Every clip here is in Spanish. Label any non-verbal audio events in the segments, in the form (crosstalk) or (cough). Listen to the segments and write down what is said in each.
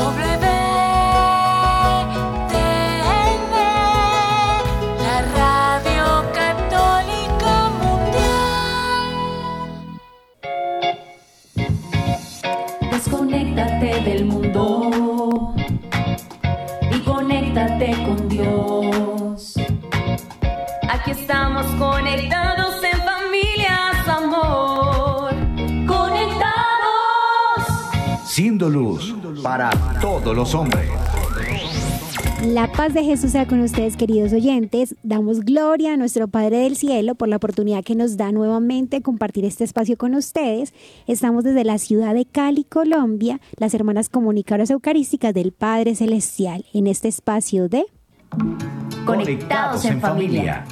la para todos los hombres. La paz de Jesús sea con ustedes, queridos oyentes. Damos gloria a nuestro Padre del Cielo por la oportunidad que nos da nuevamente de compartir este espacio con ustedes. Estamos desde la ciudad de Cali, Colombia, las hermanas comunicadoras eucarísticas del Padre Celestial, en este espacio de Conectados en familia.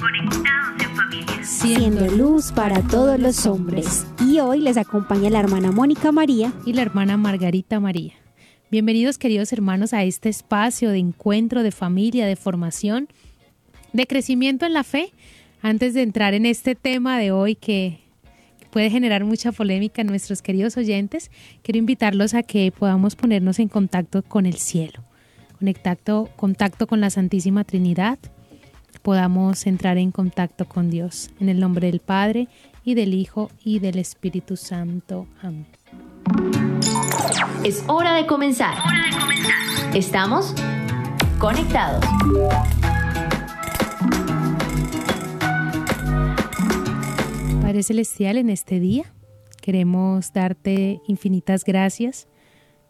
Siendo luz para todos los hombres. Y hoy les acompaña la hermana Mónica María y la hermana Margarita María. Bienvenidos queridos hermanos a este espacio de encuentro, de familia, de formación, de crecimiento en la fe. Antes de entrar en este tema de hoy que puede generar mucha polémica en nuestros queridos oyentes, quiero invitarlos a que podamos ponernos en contacto con el cielo, contacto, contacto con la Santísima Trinidad, podamos entrar en contacto con Dios. En el nombre del Padre y del Hijo y del Espíritu Santo. Amén. Es hora de comenzar. Estamos conectados. Padre Celestial, en este día queremos darte infinitas gracias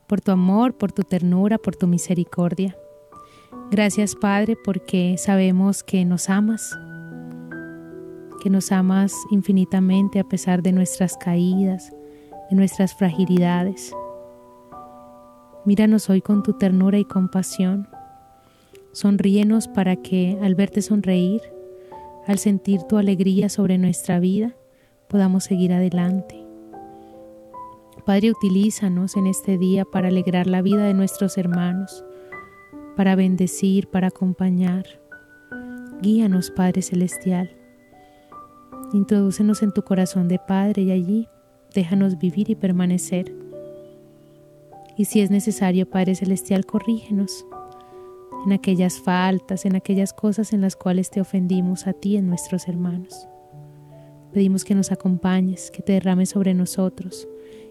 por tu amor, por tu ternura, por tu misericordia. Gracias Padre porque sabemos que nos amas, que nos amas infinitamente a pesar de nuestras caídas, de nuestras fragilidades. Míranos hoy con tu ternura y compasión. Sonríenos para que al verte sonreír, al sentir tu alegría sobre nuestra vida, podamos seguir adelante. Padre, utilízanos en este día para alegrar la vida de nuestros hermanos, para bendecir, para acompañar. Guíanos, Padre Celestial. Introdúcenos en tu corazón de Padre y allí déjanos vivir y permanecer. Y si es necesario, Padre Celestial, corrígenos en aquellas faltas, en aquellas cosas en las cuales te ofendimos a ti, en nuestros hermanos. Pedimos que nos acompañes, que te derrames sobre nosotros,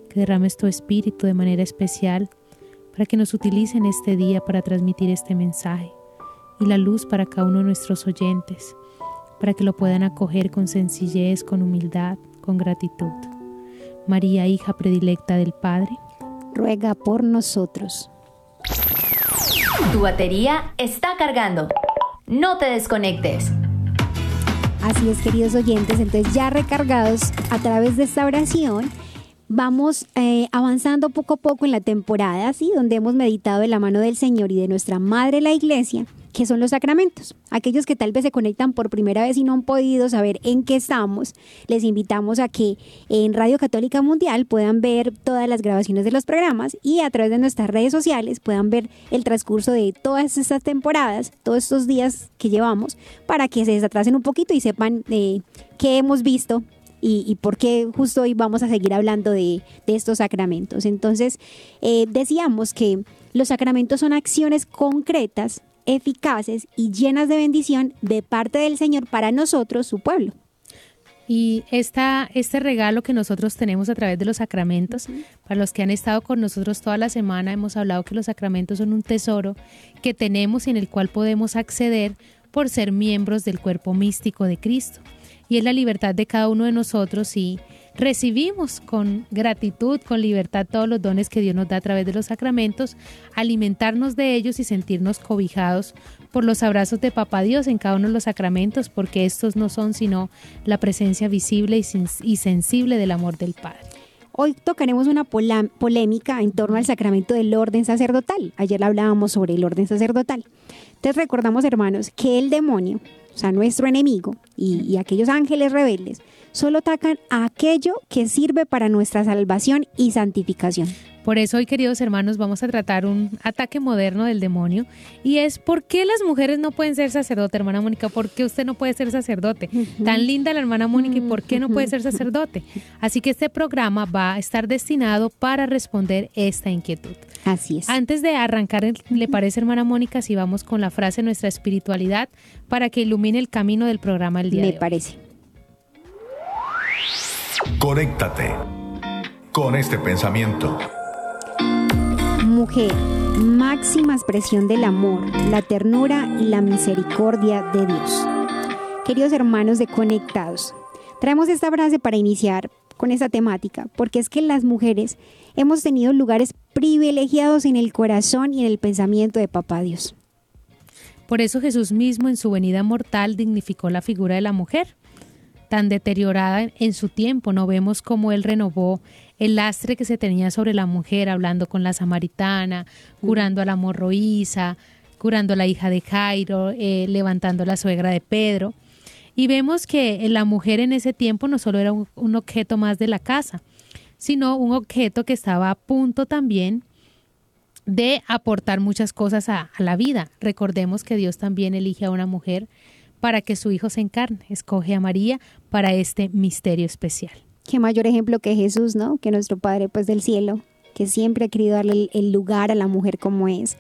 que derrames tu espíritu de manera especial para que nos utilicen este día para transmitir este mensaje y la luz para cada uno de nuestros oyentes, para que lo puedan acoger con sencillez, con humildad, con gratitud. María, hija predilecta del Padre, ruega por nosotros. Tu batería está cargando. No te desconectes. Así es, queridos oyentes, entonces ya recargados a través de esta oración, vamos eh, avanzando poco a poco en la temporada, ¿sí? donde hemos meditado de la mano del Señor y de nuestra Madre la Iglesia, que son los sacramentos. Aquellos que tal vez se conectan por primera vez y no han podido saber en qué estamos, les invitamos a que en Radio Católica Mundial puedan ver todas las grabaciones de los programas y a través de nuestras redes sociales puedan ver el transcurso de todas estas temporadas, todos estos días que llevamos, para que se desatrasen un poquito y sepan eh, qué hemos visto y, por qué justo hoy vamos a seguir hablando de, de estos sacramentos. Entonces, eh, decíamos que los sacramentos son acciones concretas, eficaces y llenas de bendición de parte del Señor para nosotros, su pueblo. Y esta, este regalo que nosotros tenemos a través de los sacramentos, para los que han estado con nosotros toda la semana, hemos hablado que los sacramentos son un tesoro que tenemos y en el cual podemos acceder por ser miembros del cuerpo místico de Cristo y es la libertad de cada uno de nosotros y recibimos con gratitud, con libertad todos los dones que Dios nos da a través de los sacramentos, alimentarnos de ellos y sentirnos cobijados por los abrazos de Papá Dios en cada uno de los sacramentos, porque estos no son sino la presencia visible y, sensible del amor del Padre. Hoy tocaremos una polémica en torno al sacramento del orden sacerdotal. Ayer hablábamos sobre el orden sacerdotal. Entonces recordamos, hermanos, que el demonio, o sea, nuestro enemigo y, y aquellos ángeles rebeldes, solo atacan a aquello que sirve para nuestra salvación y santificación. Por eso hoy, queridos hermanos, vamos a tratar un ataque moderno del demonio y es ¿por qué las mujeres no pueden ser sacerdote, hermana Mónica? ¿Por qué usted no puede ser sacerdote? Tan linda la hermana Mónica y ¿por qué no puede ser sacerdote? Así que este programa va a estar destinado para responder esta inquietud. Así es. Antes de arrancar, ¿le parece, hermana Mónica, si vamos con la frase nuestra espiritualidad para que ilumine el camino del programa el día Me de hoy? parece. Conéctate con este pensamiento. Mujer, máxima expresión del amor, la ternura y la misericordia de Dios. Queridos hermanos de Conectados, traemos esta frase para iniciar con esta temática, porque es que las mujeres hemos tenido lugares privilegiados en el corazón y en el pensamiento de Papá Dios. Por eso Jesús mismo en su venida mortal dignificó la figura de la mujer, tan deteriorada en su tiempo. No vemos cómo él renovó el lastre que se tenía sobre la mujer, hablando con la samaritana, curando a la morroísa, curando a la hija de Jairo, eh, levantando a la suegra de Pedro. Y vemos que la mujer en ese tiempo no solo era un, un objeto más de la casa, sino un objeto que estaba a punto también de aportar muchas cosas a, a la vida. Recordemos que Dios también elige a una mujer para que su hijo se encarne, escoge a María para este misterio especial. Qué mayor ejemplo que Jesús, ¿no? Que nuestro Padre pues del cielo, que siempre ha querido darle el, lugar a la mujer como es.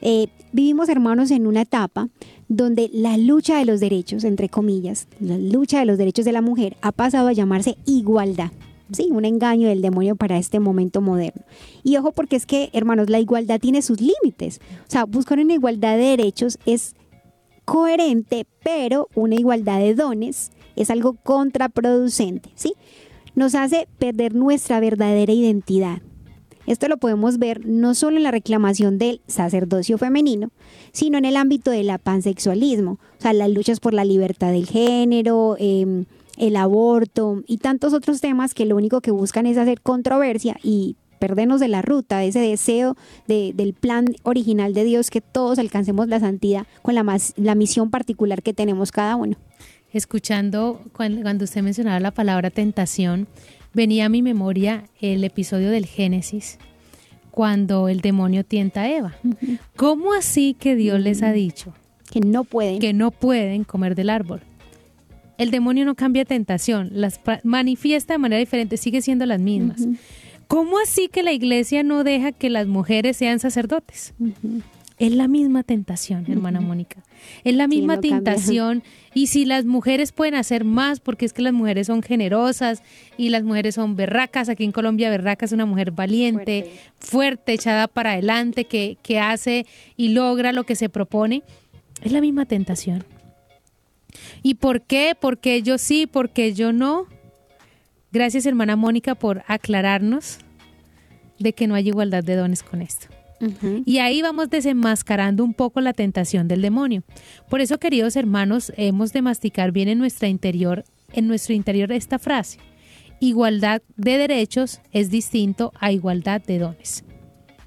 Eh, vivimos, hermanos, en una etapa donde la lucha de los derechos, entre comillas, la lucha de los derechos de la mujer ha pasado a llamarse igualdad. Sí, un engaño del demonio para este momento moderno. Y ojo porque es que, hermanos, la igualdad tiene sus límites. O sea, buscar una igualdad de derechos es coherente, pero una igualdad de dones es algo contraproducente, ¿sí? Nos hace perder nuestra verdadera identidad. Esto lo podemos ver no solo en la reclamación del sacerdocio femenino, sino en el ámbito del pansexualismo, o sea, las luchas por la libertad del género, eh, el aborto y tantos otros temas que lo único que buscan es hacer controversia y perdernos de la ruta, de ese deseo de- del plan original de Dios que todos alcancemos la santidad con la, mas- la misión particular que tenemos cada uno. Escuchando cuan- cuando usted mencionaba la palabra tentación, venía a mi memoria el episodio del Génesis, cuando el demonio tienta a Eva. ¿Cómo así que Dios les ha dicho Que no pueden. que no pueden comer del árbol? El demonio no cambia tentación, las manifiesta de manera diferente, sigue siendo las mismas. ¿Cómo así que la iglesia no deja que las mujeres sean sacerdotes? Es la misma tentación, hermana Mónica. Es la misma no cambia. tentación. Y si las mujeres pueden hacer más, porque es que las mujeres son generosas y las mujeres son berracas. Aquí en Colombia, berraca es una mujer valiente, fuerte, echada para adelante, que, que hace y logra lo que se propone. Es la misma tentación. ¿Y por qué? Porque yo sí, porque yo no. Gracias, hermana Mónica, por aclararnos de que no hay igualdad de dones con esto. Y ahí vamos desenmascarando un poco la tentación del demonio. Por eso, queridos hermanos, hemos de masticar bien en nuestra interior, en nuestro interior esta frase. Igualdad de derechos es distinto a igualdad de dones.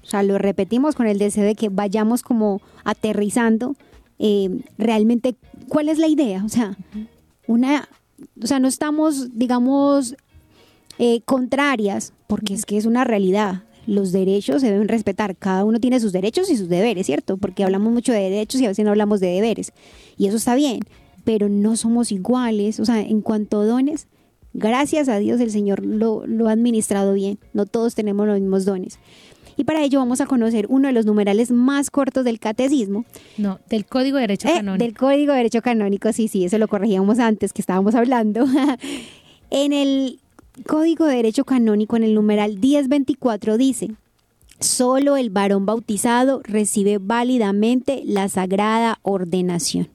O sea, lo repetimos con el deseo de que vayamos como aterrizando eh, realmente cuál es la idea. O sea, una, o sea, no estamos, digamos, eh, contrarias, porque es que es una realidad. Los derechos se deben respetar. Cada uno tiene sus derechos y sus deberes, ¿cierto? Porque hablamos mucho de derechos y a veces no hablamos de deberes. Y eso está bien, pero no somos iguales. O sea, en cuanto a dones, gracias a Dios el Señor lo, lo ha administrado bien. No todos tenemos los mismos dones. Y para ello vamos a conocer uno de los numerales más cortos del catecismo, No, del Código de Derecho eh, Canónico. del Código de Derecho Canónico, sí, sí, eso lo corregíamos antes que estábamos hablando. (laughs) en el Código de Derecho Canónico, en el numeral 1024, dice, solo el varón bautizado recibe válidamente la sagrada ordenación.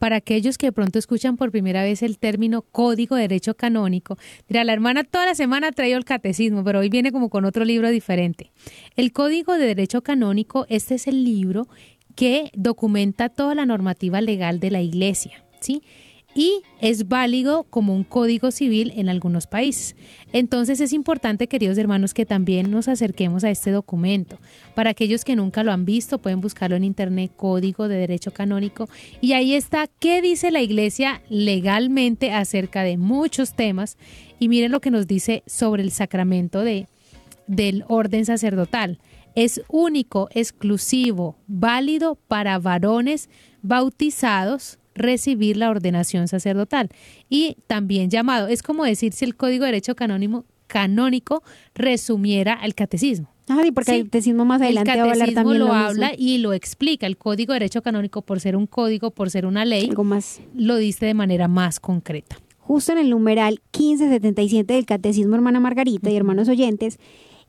Para aquellos que de pronto escuchan por primera vez el término Código de Derecho Canónico, dirá, la hermana toda la semana ha traído el catecismo, pero hoy viene como con otro libro diferente. El Código de Derecho Canónico, este es el libro que documenta toda la normativa legal de la Iglesia, ¿sí? Y es válido como un código civil en algunos países. Entonces es importante, queridos hermanos, que también nos acerquemos a este documento. Para aquellos que nunca lo han visto, pueden buscarlo en internet, Código de Derecho Canónico, y ahí está qué dice la Iglesia legalmente acerca de muchos temas. Y miren lo que nos dice sobre el sacramento de, del orden sacerdotal. Es único, exclusivo, válido para varones bautizados recibir la ordenación sacerdotal y también llamado. Es como decir si el Código de Derecho Canónico, canónico resumiera el catecismo. Ah, sí, porque el catecismo más adelante el va a hablar catecismo también lo lo habla y lo explica. El Código de Derecho Canónico, por ser un código, por ser una ley, Algo más. lo dice de manera más concreta. Justo en el numeral 1577 del Catecismo, hermana Margarita y hermanos oyentes,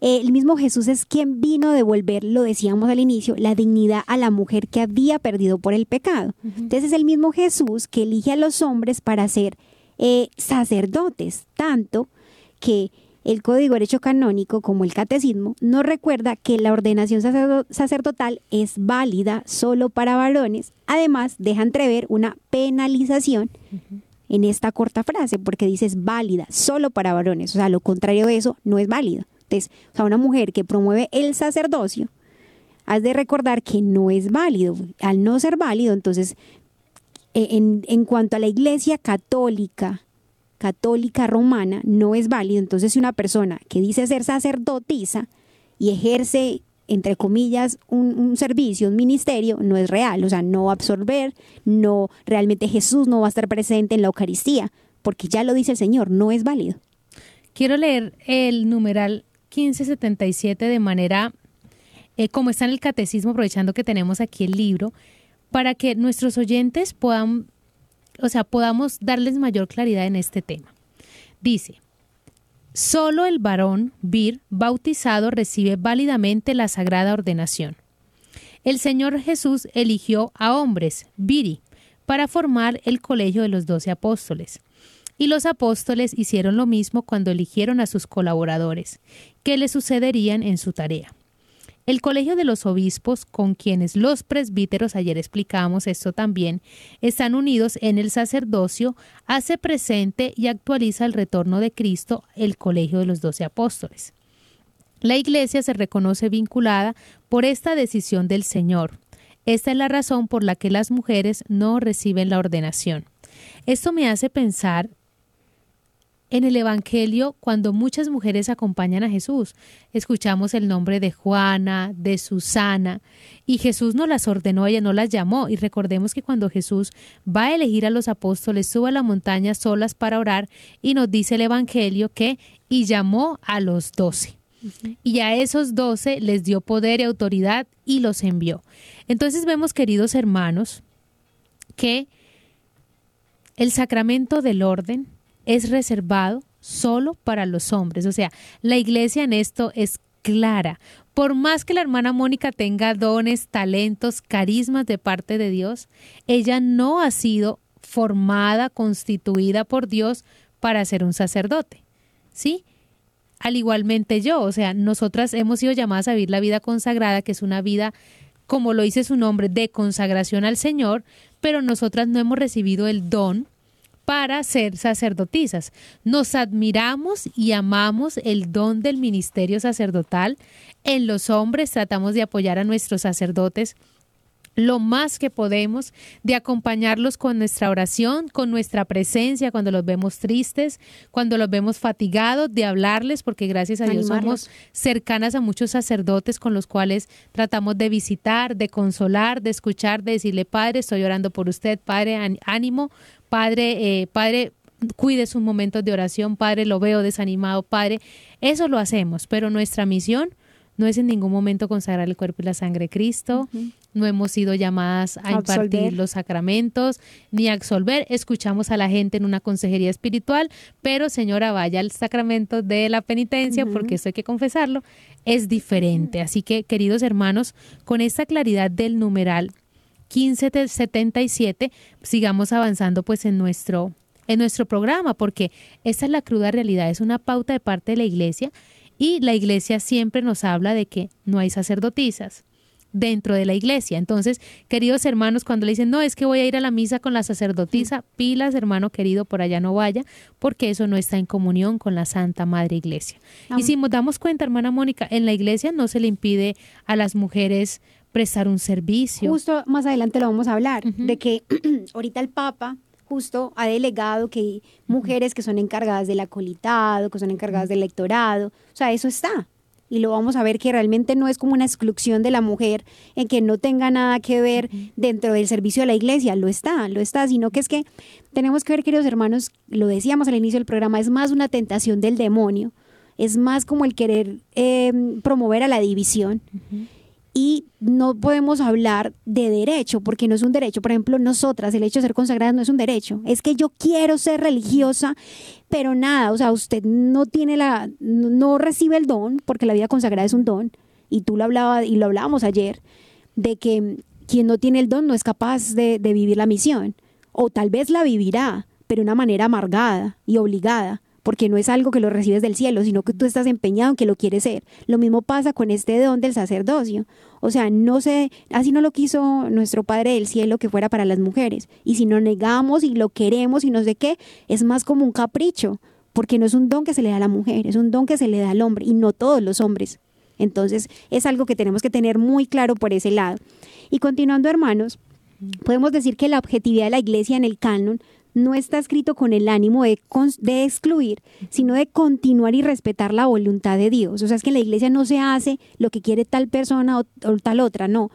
eh, el mismo Jesús es quien vino a devolver, lo decíamos al inicio, la dignidad a la mujer que había perdido por el pecado. Entonces es el mismo Jesús que elige a los hombres para ser eh, sacerdotes, tanto que el Código de Derecho Canónico, como el Catecismo, nos recuerda que la ordenación sacerdo- sacerdotal es válida solo para varones. Además, deja entrever una penalización en esta corta frase, porque dice es válida solo para varones. O sea, lo contrario de eso no es válido. Entonces, o sea, una mujer que promueve el sacerdocio, has de recordar que no es válido. Al no ser válido, entonces, eh, en, en cuanto a la iglesia católica, católica romana, no es válido. Entonces, si una persona que dice ser sacerdotisa y ejerce, entre comillas, un, un servicio, un ministerio, no es real. O sea, no va a absorber, no, realmente Jesús no va a estar presente en la Eucaristía, porque ya lo dice el Señor, no es válido. Quiero leer el numeral 1577 de manera eh, como está en el catecismo, aprovechando que tenemos aquí el libro, para que nuestros oyentes puedan, o sea, podamos darles mayor claridad en este tema. Dice, solo el varón vir bautizado recibe válidamente la sagrada ordenación. El Señor Jesús eligió a hombres, viri, para formar el colegio de los doce apóstoles. Y los apóstoles hicieron lo mismo cuando eligieron a sus colaboradores, que le sucederían en su tarea. El colegio de los obispos, con quienes los presbíteros, ayer explicábamos esto también, están unidos en el sacerdocio, hace presente y actualiza el retorno de Cristo, el colegio de los doce apóstoles. La Iglesia se reconoce vinculada por esta decisión del Señor. Esta es la razón por la que las mujeres no reciben la ordenación. Esto me hace pensar en el Evangelio cuando muchas mujeres acompañan a Jesús. Escuchamos el nombre de Juana, de Susana, y Jesús no las ordenó, ella no las llamó. Y recordemos que cuando Jesús va a elegir a los apóstoles, sube a la montaña solas para orar, y nos dice el Evangelio que, y llamó a los doce. Y a esos doce les dio poder y autoridad y los envió. Entonces vemos, queridos hermanos, que el sacramento del orden es reservado solo para los hombres. O sea, la iglesia en esto es clara. Por más que la hermana Mónica tenga dones, talentos, carismas de parte de Dios, ella no ha sido formada, constituida por Dios para ser un sacerdote. ¿Sí? Al igualmente yo, o sea, nosotras hemos sido llamadas a vivir la vida consagrada, que es una vida, como lo dice su nombre, de consagración al Señor, pero nosotras no hemos recibido el don para ser sacerdotisas. Nos admiramos y amamos el don del ministerio sacerdotal. En los hombres tratamos de apoyar a nuestros sacerdotes lo más que podemos, de acompañarlos con nuestra oración, con nuestra presencia cuando los vemos tristes, cuando los vemos fatigados, de hablarles, porque gracias a Dios Animarlos. somos cercanas a muchos sacerdotes con los cuales tratamos de visitar, de consolar, de escuchar, de decirle, Padre, estoy orando por usted, Padre, án- ánimo, Padre, eh, Padre, cuide sus momentos de oración, Padre, lo veo desanimado, Padre. Eso lo hacemos, pero nuestra misión no es en ningún momento consagrar el cuerpo y la sangre de Cristo. No hemos sido llamadas a impartir los sacramentos ni a absolver. Escuchamos a la gente en una consejería espiritual, pero señora, vaya al sacramento de la penitencia, porque eso hay que confesarlo, es diferente. Así que, queridos hermanos, con esta claridad del numeral 1577, sigamos avanzando pues en nuestro en nuestro programa, porque esta es la cruda realidad, es una pauta de parte de la iglesia y la iglesia siempre nos habla de que no hay sacerdotisas dentro de la iglesia. Entonces, queridos hermanos, cuando le dicen, no, es que voy a ir a la misa con la sacerdotisa, pilas, hermano querido, por allá no vaya, porque eso no está en comunión con la Santa Madre Iglesia. Y si nos damos cuenta, hermana Mónica, en la iglesia no se le impide a las mujeres prestar un servicio. Justo más adelante lo vamos a hablar, de que (clears throat) ahorita el Papa justo ha delegado que hay mujeres que son encargadas del acolitado, que son encargadas del lectorado, o sea, eso está. y lo vamos a ver que realmente no es como una exclusión de la mujer en que no tenga nada que ver dentro del servicio de la iglesia, lo está, lo está, sino que es que tenemos que ver, queridos hermanos, lo decíamos al inicio del programa, es más una tentación del demonio, es más como el querer eh, promover a la división y no podemos hablar de derecho, porque no es un derecho. Por ejemplo, nosotras, el hecho de ser consagradas no es un derecho. Es que yo quiero ser religiosa, pero nada, o sea, usted no tiene la, no recibe el don, porque la vida consagrada es un don, y tú lo hablabas, y lo hablábamos ayer, de que quien no tiene el don no es capaz de, de vivir la misión, o tal vez la vivirá, pero de una manera amargada y obligada porque no es algo que lo recibes del cielo, sino que tú estás empeñado en que lo quieres ser. Lo mismo pasa con este don del sacerdocio. O sea, no sé, así no lo quiso nuestro Padre del cielo que fuera para las mujeres. Y si no negamos y lo queremos y no sé qué, es más como un capricho, porque no es un don que se le da a la mujer, es un don que se le da al hombre y no todos los hombres. Entonces, es algo que tenemos que tener muy claro por ese lado. Y continuando, hermanos, podemos decir que la objetividad de la iglesia en el canon no está escrito con el ánimo de, de, excluir, sino de continuar y respetar la voluntad de Dios. O sea, es que en la iglesia no se hace lo que quiere tal persona o, tal otra, no.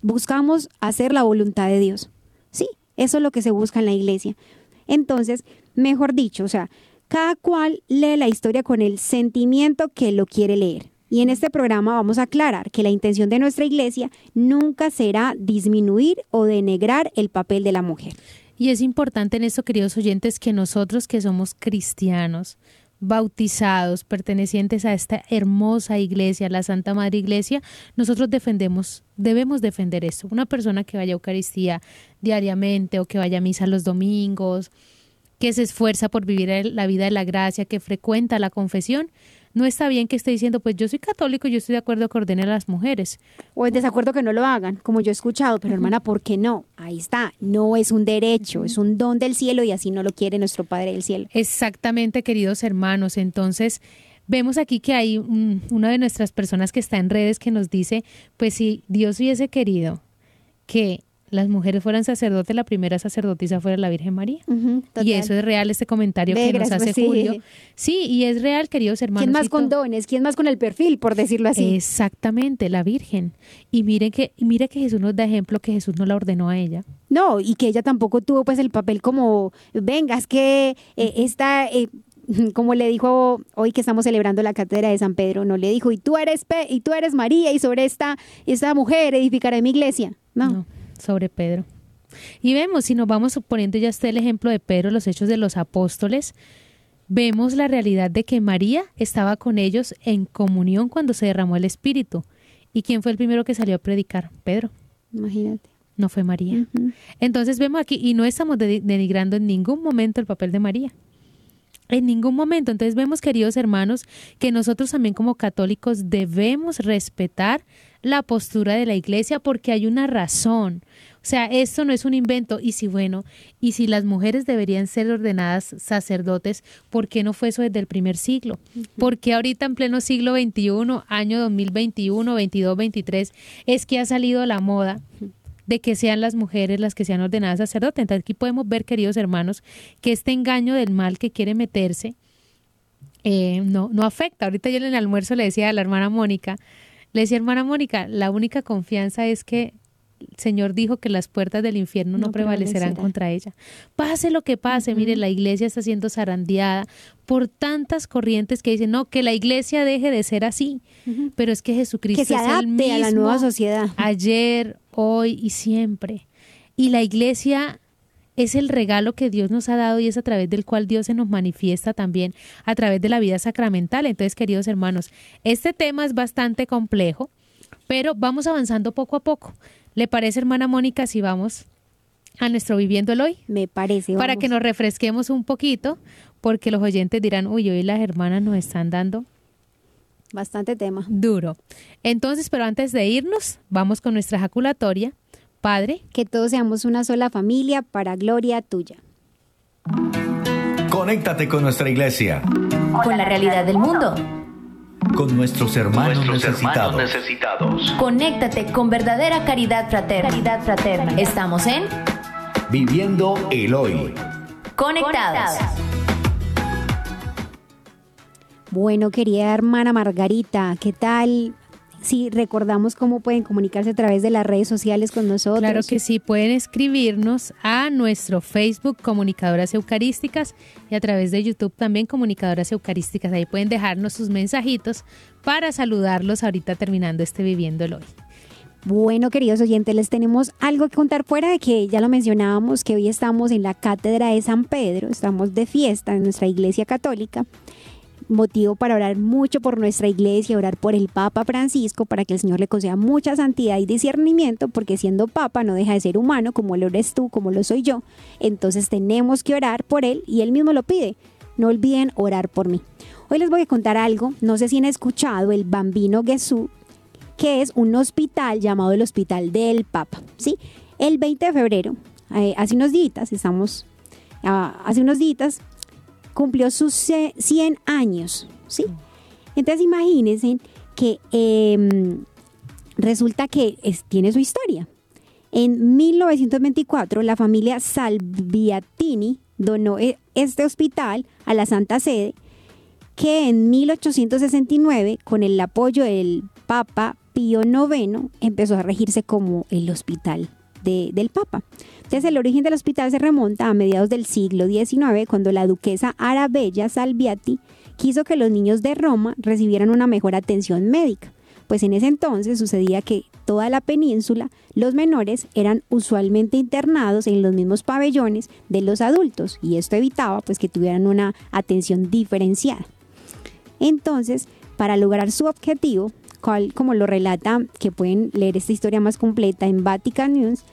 Buscamos hacer la voluntad de Dios. Sí, eso es lo que se busca en la iglesia. Entonces, mejor dicho, o sea, cada cual lee la historia con el sentimiento que lo quiere leer. Y en este programa vamos a aclarar que la intención de nuestra iglesia nunca será disminuir o denegrar el papel de la mujer. Y es importante en esto, queridos oyentes, que nosotros que somos cristianos, bautizados, pertenecientes a esta hermosa iglesia, la Santa Madre Iglesia, nosotros defendemos, debemos defender eso. Una persona que vaya a Eucaristía diariamente o que vaya a misa los domingos, que se esfuerza por vivir la vida de la gracia, que frecuenta la confesión, no está bien que esté diciendo, pues yo soy católico y yo estoy de acuerdo que ordene a las mujeres. O en desacuerdo que no lo hagan, como yo he escuchado, pero hermana, ¿por qué no? Ahí está, no es un derecho, es un don del cielo y así no lo quiere nuestro Padre del cielo. Exactamente, queridos hermanos. Entonces, vemos aquí que hay una de nuestras personas que está en redes que nos dice, pues si Dios hubiese querido que las mujeres fueran sacerdotes, la primera sacerdotisa fuera la Virgen María. y eso es real, este comentario que nos hace Julio. Sí, y es real, queridos hermanos. ¿Quién más con dones? ¿Quién más con el perfil, por decirlo así? Exactamente, la Virgen. Y miren que, mire que Jesús nos da ejemplo que Jesús no la ordenó a ella. No, y que ella tampoco tuvo pues el papel como, venga, es que eh, esta... Eh, (laughs) como le dijo hoy que estamos celebrando la cátedra de San Pedro, no le dijo, y tú eres y tú eres María y sobre esta, esta mujer edificaré mi iglesia. no sobre Pedro. Y vemos, si nos vamos poniendo ya usted el ejemplo de Pedro, los hechos de los apóstoles, vemos la realidad de que María estaba con ellos en comunión cuando se derramó el Espíritu. ¿Y quién fue el primero que salió a predicar? Pedro. Imagínate. No fue María. Entonces vemos aquí, y no estamos denigrando en ningún momento el papel de María. En ningún momento. Entonces vemos, queridos hermanos, que nosotros también como católicos debemos respetar la postura de la iglesia porque hay una razón. O sea, esto no es un invento. Y si, bueno, y si las mujeres deberían ser ordenadas sacerdotes, ¿por qué no fue eso desde el primer siglo? ¿Por qué ahorita en pleno siglo XXI, año 2021, 22, 23, es que ha salido la moda? de que sean las mujeres las que sean ordenadas sacerdotes. Entonces aquí podemos ver, queridos hermanos, que este engaño del mal que quiere meterse eh, no, no afecta. Ahorita yo en el almuerzo le decía a la hermana Mónica, le decía, hermana Mónica, la única confianza es que Señor dijo que las puertas del infierno no, prevalecerán contra ella. Pase lo que pase, mire, la iglesia está siendo zarandeada por tantas corrientes que dicen, no, que la iglesia deje de ser así. Pero es que Jesucristo es el mismo a la nueva sociedad. Ayer, hoy y siempre. Y la iglesia es el regalo que Dios nos ha dado y es a través del cual Dios se nos manifiesta también a través de la vida sacramental. Entonces, queridos hermanos, este tema es bastante complejo, pero vamos avanzando poco a poco. ¿Le parece, hermana Mónica, si vamos a nuestro Viviendo el Hoy? Me parece. Para que nos refresquemos un poquito, porque los oyentes dirán, uy, hoy las hermanas nos están dando Bastante tema. Duro. Entonces, pero antes de irnos, vamos con nuestra ejaculatoria Padre, que todos seamos una sola familia para gloria tuya. Conéctate con nuestra iglesia. Con la realidad del mundo. Con nuestros hermanos, necesitados. necesitados. Conéctate con verdadera caridad fraterna. Caridad fraterna. Estamos en Viviendo el Hoy. Conectados. Bueno, querida hermana Margarita, ¿qué tal? Si recordamos cómo pueden comunicarse a través de las redes sociales con nosotros. Claro que sí, pueden escribirnos a nuestro Facebook Comunicadoras Eucarísticas y a través de YouTube también Comunicadoras Eucarísticas. Ahí pueden dejarnos sus mensajitos para saludarlos ahorita terminando este Viviéndolo hoy. Bueno, queridos oyentes, les tenemos algo que contar fuera de que ya lo mencionábamos, que hoy estamos en la Cátedra de San Pedro, estamos de fiesta en nuestra iglesia católica motivo para orar mucho por nuestra iglesia, orar por el Papa Francisco para que el Señor le conceda mucha santidad y discernimiento, porque siendo Papa no deja de ser humano, como lo eres tú, como lo soy yo. Entonces tenemos que orar por él y él mismo lo pide. No olviden orar por mí. Hoy les voy a contar algo, no sé si han escuchado el Bambino Gesù, que es un hospital llamado el Hospital del Papa. ¿sí? El 20 de febrero, eh, hace unos días, estamos, ah, hace unos días, cumplió sus 100 años, ¿sí? Entonces imagínense que em, resulta que tiene su historia. En 1924 la familia Salviatini donó e, este hospital a la Santa Sede que en 1869 con el apoyo del Papa Pío IX empezó a regirse como el hospital del Papa. Entonces el origen del hospital se remonta a mediados del siglo XIX cuando la duquesa Arabella Salviati quiso que los niños de Roma recibieran una mejor atención médica, pues en ese entonces sucedía que toda la península los menores eran usualmente internados en los mismos pabellones de los adultos y esto evitaba pues que tuvieran una atención diferenciada. Entonces, para lograr su objetivo, como lo relata, que pueden leer esta historia más completa en Vatican News,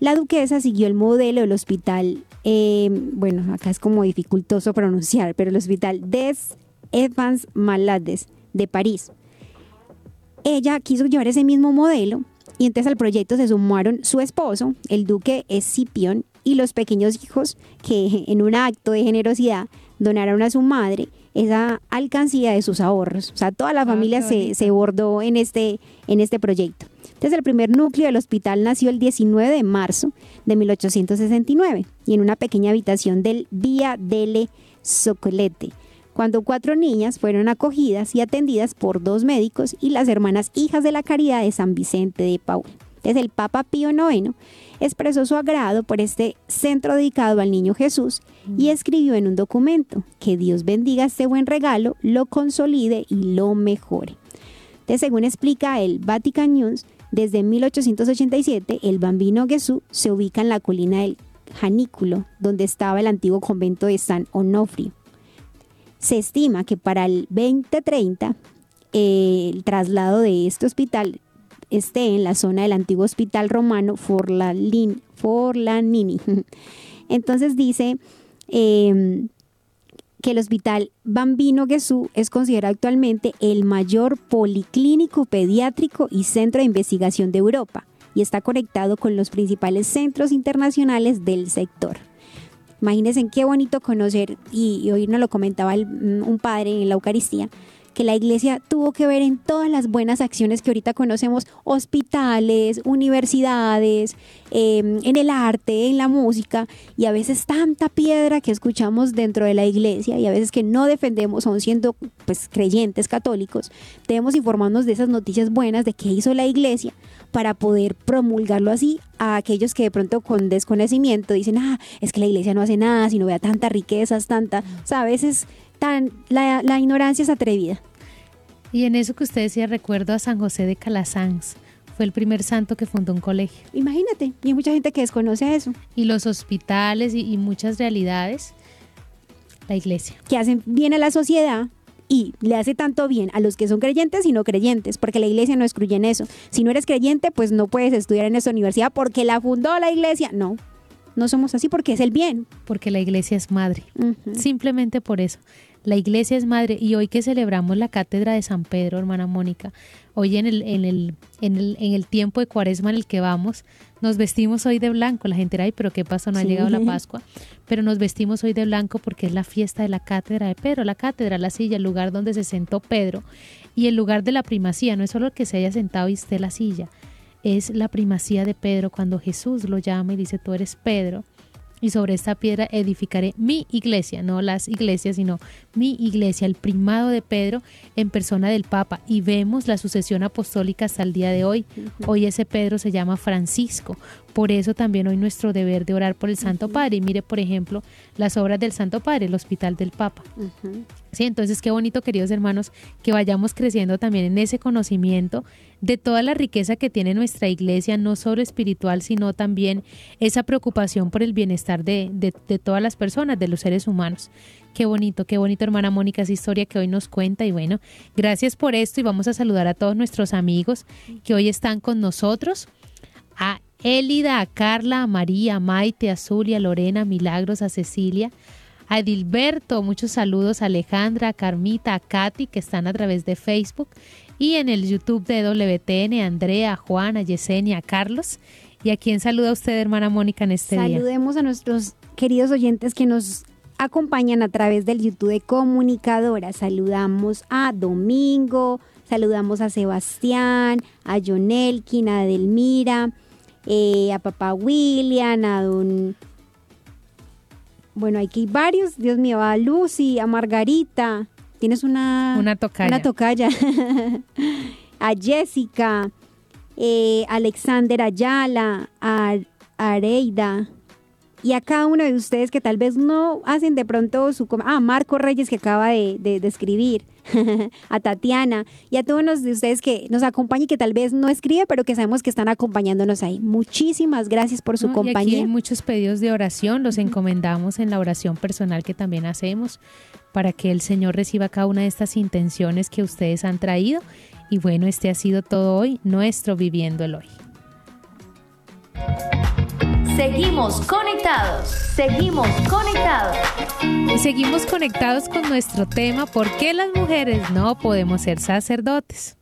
la duquesa siguió el modelo del hospital, eh, bueno, acá es como dificultoso pronunciar, pero el hospital Des Evans Malades de París. Ella quiso llevar ese mismo modelo y entonces al proyecto se sumaron su esposo, el duque Escipión, y los pequeños hijos que en un acto de generosidad donaron a su madre esa alcancía de sus ahorros. O sea, toda la ah, familia se, se, bordó en este, en este proyecto. Entonces, el primer núcleo del hospital nació el 19 de marzo de 1869 y en una pequeña habitación del Vía delle Socolete, cuando cuatro niñas fueron acogidas y atendidas por dos médicos y las hermanas hijas de la caridad de San Vicente de Paul. Desde el Papa Pío IX expresó su agrado por este centro dedicado al niño Jesús y escribió en un documento que Dios bendiga este buen regalo, lo consolide y lo mejore. Entonces, según explica el Vatican News, desde 1887 el Bambino Jesús se ubica en la colina del Janículo, donde estaba el antiguo convento de San Onofrio. Se estima que para el 2030 eh, el traslado de este hospital esté en la zona del antiguo hospital romano Forlanini. (laughs) Entonces dice em, que el hospital Bambino Gesù es considerado actualmente el mayor policlínico pediátrico y centro de investigación de Europa y está conectado con los principales centros internacionales del sector. Imagínense qué bonito conocer, y, hoy nos lo comentaba un padre en la Eucaristía, que la iglesia tuvo que ver en todas las buenas acciones que ahorita conocemos, hospitales, universidades, em, en el arte, en la música, y a veces tanta piedra que escuchamos dentro de la iglesia y a veces que no defendemos, aún siendo pues creyentes católicos, debemos informarnos de esas noticias buenas de qué hizo la iglesia para poder promulgarlo así a aquellos que de pronto con desconocimiento dicen, ah, es que la iglesia no hace nada, si no vea tantas riquezas, tanta, o sea, a veces la, ignorancia es atrevida. Y en eso que usted decía, recuerdo a San José de Calasanz. Fue el primer santo que fundó un colegio. Imagínate, y hay mucha gente que desconoce eso. Y los hospitales y, muchas realidades, la iglesia. Que hacen bien a la sociedad y le hace tanto bien a los que son creyentes y no creyentes, porque la iglesia no excluye en eso. Si no eres creyente, pues no puedes estudiar en esa universidad porque la fundó la iglesia. No, no somos así porque es el bien. Porque la iglesia es madre. Simplemente por eso. La iglesia es madre y hoy que celebramos la cátedra de San Pedro, hermana Mónica, hoy en el, en el, en el, en el tiempo de cuaresma en el que vamos, nos vestimos hoy de blanco. La gente dirá, ay, pero ¿qué pasó? No ha llegado la Pascua. Pero nos vestimos hoy de blanco porque es la fiesta de la cátedra de Pedro. La cátedra, la silla, el lugar donde se sentó Pedro y el lugar de la primacía. No es solo que se haya sentado y esté la silla, es la primacía de Pedro cuando Jesús lo llama y dice, tú eres Pedro y sobre esta piedra edificaré mi iglesia, no las iglesias, sino mi iglesia, el primado de Pedro en persona del Papa. Y vemos la sucesión apostólica hasta el día de hoy. Hoy ese Pedro se llama Francisco. Por eso también hoy nuestro deber de orar por el Santo Padre. Y mire, por ejemplo, las obras del Santo Padre, el Hospital del Papa. Sí, entonces qué bonito, queridos hermanos, que vayamos creciendo también en ese conocimiento de toda la riqueza que tiene nuestra iglesia, no solo espiritual, sino también esa preocupación por el bienestar de, de, todas las personas, de los seres humanos. Qué bonito, qué bonito, hermana Mónica, esa historia que hoy nos cuenta. Y bueno, gracias por esto y vamos a saludar a todos nuestros amigos que hoy están con nosotros. A Elida, a Carla, a María, a Maite, a Zulia, a Lorena, a Milagros, a Cecilia, a Edilberto, muchos saludos a Alejandra, a Carmita, a Katy, que están a través de Facebook y en el YouTube de WTN, a Andrea, a Juan, a Yesenia, a Carlos. ¿Y a quién saluda usted, hermana Mónica, en este día? Saludemos a nuestros queridos oyentes que nos acompañan a través del YouTube de Comunicadora. Saludamos a Domingo, saludamos a Sebastián, a Jonelkin, a Delmira, eh, a papá William, a don... Bueno, aquí hay varios, Dios mío, a Lucy, a Margarita, tienes una, una tocaya. Una tocaya. (laughs) a Jessica, eh, Alexander Ayala, a, Areida, y a cada uno de ustedes que tal vez no hacen de pronto su... Ah, Marco Reyes que acaba de, de, escribir, (laughs) a Tatiana y a todos los de ustedes que nos acompañan y que tal vez no escribe, pero que sabemos que están acompañándonos ahí. Muchísimas gracias por su compañía. hay muchos pedidos de oración, los encomendamos en la oración personal que también hacemos para que el Señor reciba cada una de estas intenciones que ustedes han traído. Y bueno, este ha sido todo hoy, nuestro Viviendo el Hoy. Seguimos conectados, seguimos conectados. Y seguimos conectados con nuestro tema, ¿por qué las mujeres no podemos ser sacerdotes?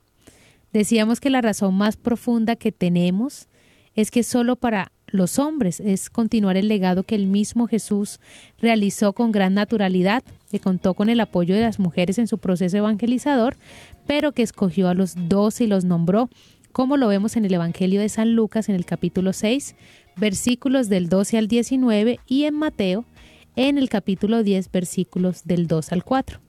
Decíamos que la razón más profunda que tenemos es que solo para los hombres es continuar el legado que el mismo Jesús realizó con gran naturalidad, que contó con el apoyo de las mujeres en su proceso evangelizador, pero que escogió a los dos y los nombró, como lo vemos en el Evangelio de San Lucas en el capítulo 6, versículos del 12 al 19 y en Mateo en el capítulo 10 versículos del 2 al 4.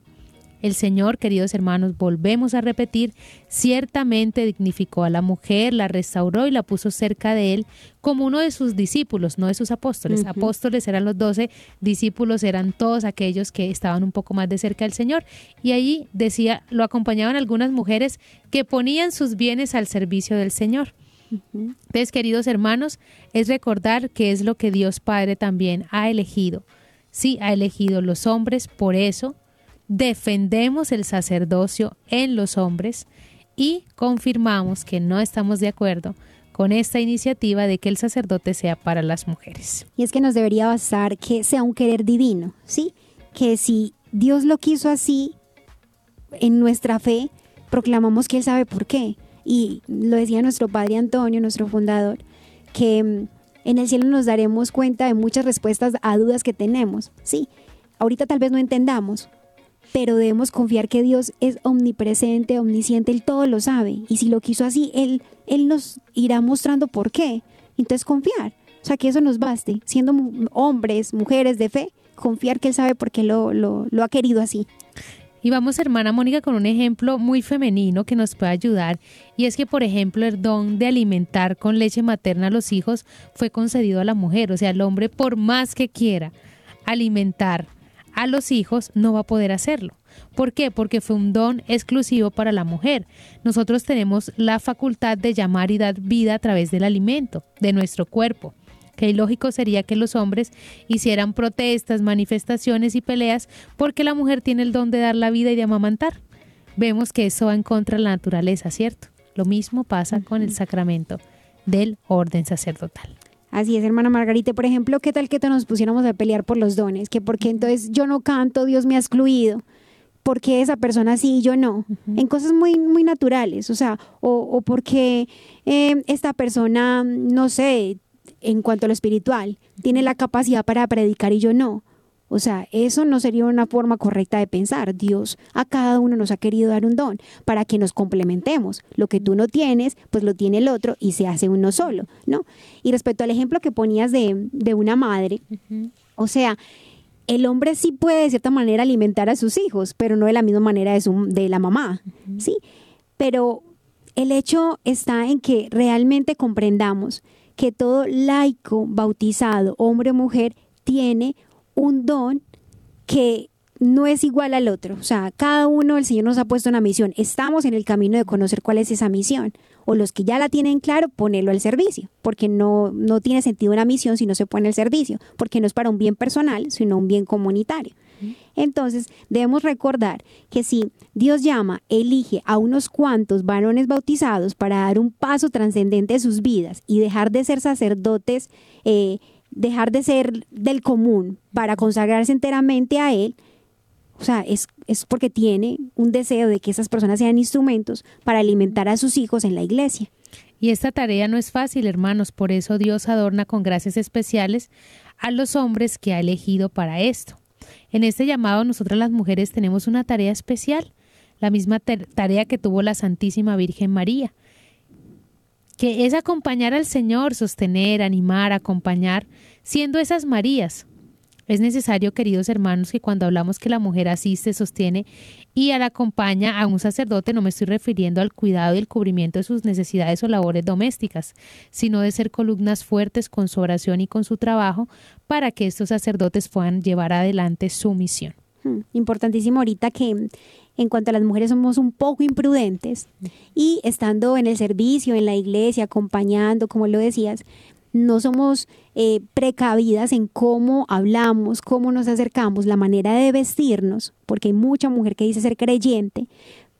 El Señor, queridos hermanos, volvemos a repetir, ciertamente dignificó a la mujer, la restauró y la puso cerca de él como uno de sus discípulos, no de sus apóstoles. Apóstoles eran los doce, discípulos eran todos aquellos que estaban un poco más de cerca del Señor. Y allí decía, lo acompañaban algunas mujeres que ponían sus bienes al servicio del Señor. Entonces, queridos hermanos, es recordar que es lo que Dios Padre también ha elegido. Sí, ha elegido los hombres, por eso defendemos el sacerdocio en los hombres y confirmamos que no estamos de acuerdo con esta iniciativa de que el sacerdote sea para las mujeres. Y es que nos debería basar que sea un querer divino, ¿sí? Que si Dios lo quiso así, en nuestra fe, proclamamos que Él sabe por qué y lo decía nuestro padre Antonio, nuestro fundador, que mm, en el cielo nos daremos cuenta de muchas respuestas a dudas que tenemos. Sí, ahorita tal vez no entendamos, pero debemos confiar que Dios es omnipresente, omnisciente, Él todo lo sabe. Y si lo quiso así, Él, él nos irá mostrando por qué. Entonces confiar. O sea, que eso nos baste, siendo hombres, mujeres de fe, confiar que Él sabe por qué lo, lo, lo ha querido así. Y vamos, hermana Mónica, con un ejemplo muy femenino que nos puede ayudar. Y es que, por ejemplo, el don de alimentar con leche materna a los hijos fue concedido a la mujer. O sea, el hombre, por más que quiera alimentar a los hijos, no va a poder hacerlo. ¿Por qué? Porque fue un don exclusivo para la mujer. Nosotros tenemos la facultad de llamar y dar vida a través del alimento, de nuestro cuerpo que ilógico sería que los hombres hicieran protestas, manifestaciones y peleas porque la mujer tiene el don de dar la vida y de amamantar. Vemos que eso va en contra de la naturaleza, ¿cierto? Lo mismo pasa con el sacramento del orden sacerdotal. Así es, hermana Margarita. Por ejemplo, ¿qué tal que te nos pusiéramos a pelear por los dones? Que porque entonces yo no canto, Dios me ha excluido. porque esa persona sí y yo no? En cosas muy, muy naturales. O sea, o, porque eh, esta persona, no sé, en cuanto a lo espiritual, tiene la capacidad para predicar y yo no. O sea, eso no sería una forma correcta de pensar. Dios a cada uno nos ha querido dar un don para que nos complementemos. Lo que tú no tienes, pues lo tiene el otro y se hace uno solo, ¿no? Y respecto al ejemplo que ponías de, de una madre, o sea, el hombre sí puede de cierta manera alimentar a sus hijos, pero no de la misma manera de, su, de la mamá, ¿sí? Pero el hecho está en que realmente comprendamos que todo laico bautizado, hombre o mujer, tiene un don que no es igual al otro. O sea, cada uno el Señor nos ha puesto una misión. Estamos en el camino de conocer cuál es esa misión. O los que ya la tienen claro, ponerlo al servicio. Porque no, no tiene sentido una misión si no se pone al servicio. Porque no es para un bien personal, sino un bien comunitario. Entonces, debemos recordar que si Dios llama, elige a unos cuantos varones bautizados para dar un paso trascendente de sus vidas y dejar de ser sacerdotes, eh, dejar de ser del común para consagrarse enteramente a Él, o sea, es, es porque tiene un deseo de que esas personas sean instrumentos para alimentar a sus hijos en la iglesia. Y esta tarea no es fácil, hermanos, por eso Dios adorna con gracias especiales a los hombres que ha elegido para esto. En este llamado nosotras las mujeres tenemos una tarea especial, la misma tarea que tuvo la Santísima Virgen María, que es acompañar al Señor, sostener, animar, acompañar, siendo esas Marías, es necesario, queridos hermanos, que cuando hablamos que la mujer asiste, sostiene y la acompaña a un sacerdote, no me estoy refiriendo al cuidado y el cubrimiento de sus necesidades o labores domésticas, sino de ser columnas fuertes con su oración y con su trabajo para que estos sacerdotes puedan llevar adelante su misión. Hmm, importantísimo ahorita que en cuanto a las mujeres somos un poco imprudentes y estando en el servicio, en la iglesia, acompañando, como lo decías, no somos eh, precavidas en cómo hablamos, cómo nos acercamos, la manera de vestirnos, porque hay mucha mujer que dice ser creyente,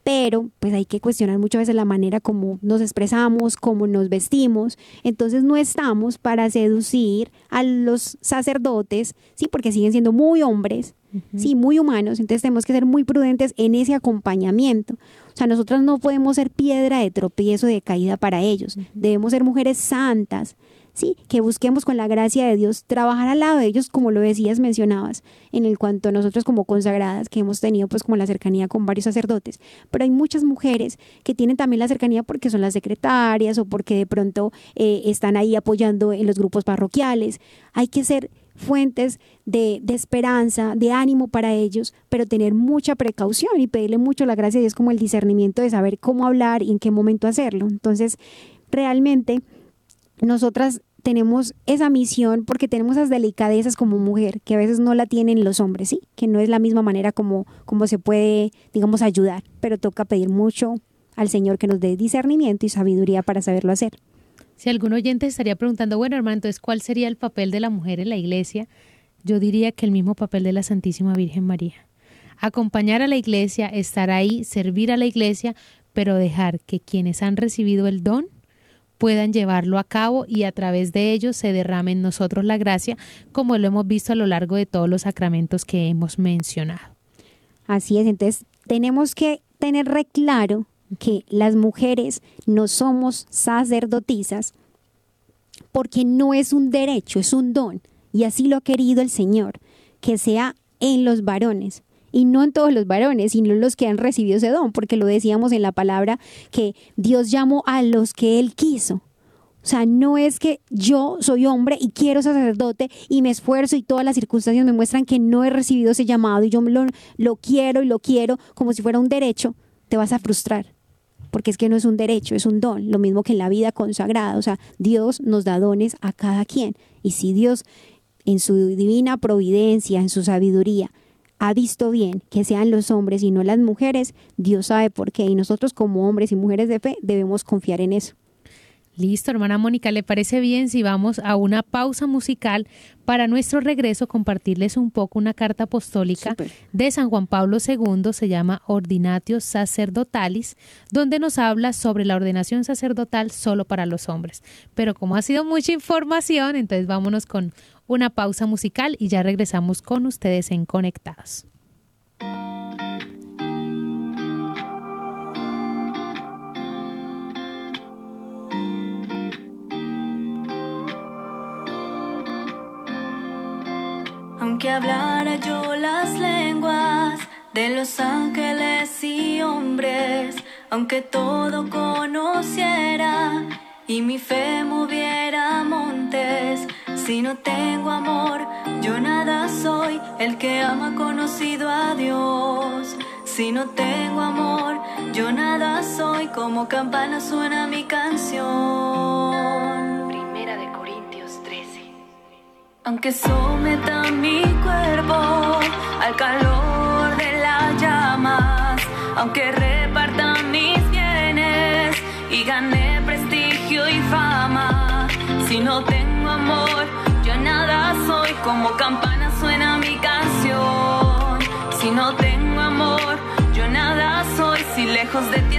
pero pues hay que cuestionar muchas veces la manera como nos expresamos, cómo nos vestimos. Entonces no estamos para seducir a los sacerdotes, sí, porque siguen siendo muy hombres, sí, muy humanos. Entonces tenemos que ser muy prudentes en ese acompañamiento. O sea, nosotros no podemos ser piedra de tropiezo, de caída para ellos. Debemos ser mujeres santas, ¿sí? Que busquemos con la gracia de Dios trabajar al lado de ellos, como lo decías, mencionabas, en el cuanto a nosotros como consagradas, que hemos tenido pues como la cercanía con varios sacerdotes, pero hay muchas mujeres que tienen también la cercanía porque son las secretarias o porque de pronto eh, están ahí apoyando en los grupos parroquiales. Hay que ser fuentes de, de, esperanza, de ánimo para ellos, pero tener mucha precaución y pedirle mucho la gracia de Dios como el discernimiento de saber cómo hablar y en qué momento hacerlo. Entonces, realmente nosotras tenemos esa misión porque tenemos esas delicadezas como mujer que a veces no la tienen los hombres, ¿sí? Que no es la misma manera como, como se puede, digamos, ayudar, pero toca pedir mucho al Señor que nos dé discernimiento y sabiduría para saberlo hacer. Si algún oyente estaría preguntando, bueno, hermano, entonces, ¿cuál sería el papel de la mujer en la iglesia? Yo diría que el mismo papel de la Santísima Virgen María. Acompañar a la iglesia, estar ahí, servir a la iglesia, pero dejar que quienes han recibido el don puedan llevarlo a cabo y a través de ellos se derrame en nosotros la gracia, como lo hemos visto a lo largo de todos los sacramentos que hemos mencionado. Así es, entonces tenemos que tener re claro que las mujeres no somos sacerdotisas porque no es un derecho, es un don. Y así lo ha querido el Señor, que sea en los varones y no en todos los varones, sino en los que han recibido ese don, porque lo decíamos en la palabra que Dios llamó a los que Él quiso. O sea, no es que yo soy hombre y quiero sacerdote y me esfuerzo y todas las circunstancias me muestran que no he recibido ese llamado y yo lo, lo quiero y lo quiero como si fuera un derecho, te vas a frustrar porque es que no es un derecho, es un don, lo mismo que en la vida consagrada, o sea, Dios nos da dones a cada quien y si Dios en su divina providencia, en su sabiduría, ha visto bien que sean los hombres y no las mujeres, Dios sabe por qué y nosotros como hombres y mujeres de fe debemos confiar en eso. Listo, hermana Mónica, ¿le parece bien si vamos a una pausa musical para nuestro regreso compartirles un poco una carta apostólica de San Juan Pablo II, se llama Ordinatio Sacerdotalis, donde nos habla sobre la ordenación sacerdotal solo para los hombres. Pero como ha sido mucha información, entonces vámonos con una pausa musical y ya regresamos con ustedes en Conectados. Aunque hablara yo las lenguas de los ángeles y hombres, aunque todo conociera y mi fe moviera montes, si no tengo amor, yo nada soy. El que ama conocido a Dios. Si no tengo amor, yo nada soy. Como campana suena mi canción. Aunque someta mi cuerpo al calor de las llamas, aunque reparta mis bienes y gane prestigio y fama, si no tengo amor, yo nada soy. Como campana suena mi canción. Si no tengo amor, yo nada soy. Si lejos de ti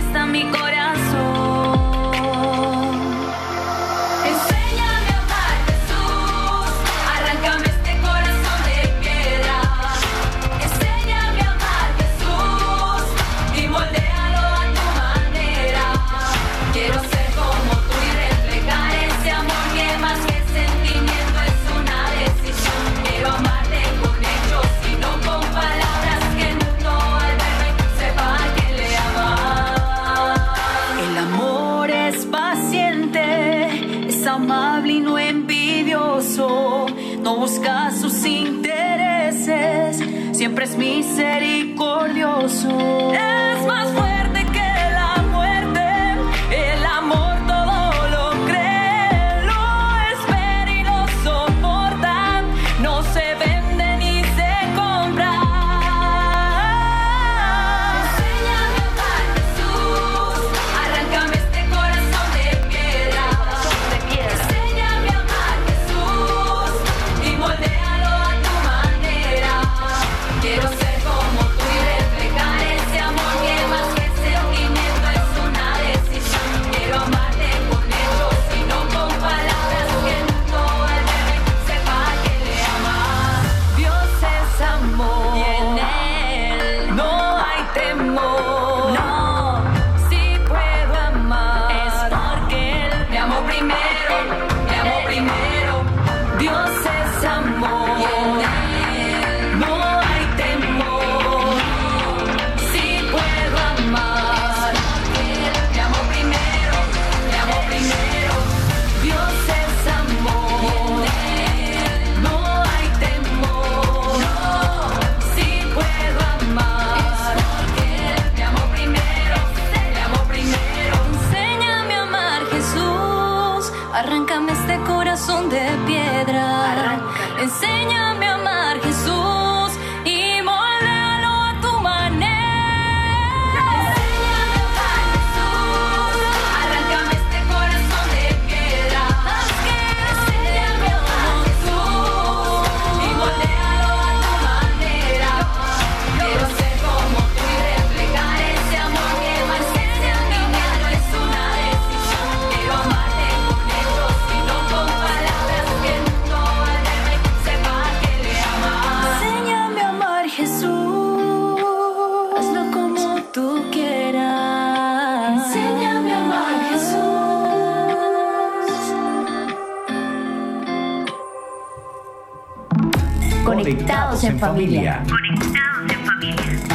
Conectados en familia.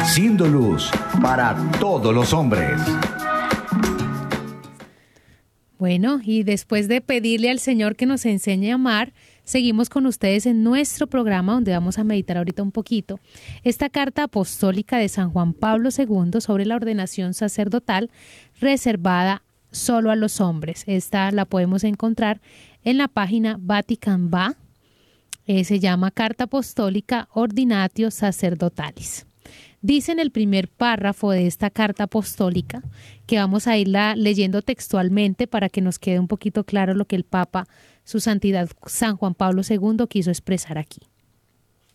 Siendo luz para todos los hombres. Bueno, y después de pedirle al Señor que nos enseñe a amar, seguimos con ustedes en nuestro programa donde vamos a meditar ahorita un poquito esta carta apostólica de San Juan Pablo II sobre la ordenación sacerdotal reservada solo a los hombres. Esta la podemos encontrar en la página Vatican Va. Eh, se llama Carta Apostólica Ordinatio Sacerdotalis. Dice en el primer párrafo de esta carta apostólica, que vamos a irla leyendo textualmente para que nos quede un poquito claro lo que el Papa, su Santidad San Juan Pablo II, quiso expresar aquí.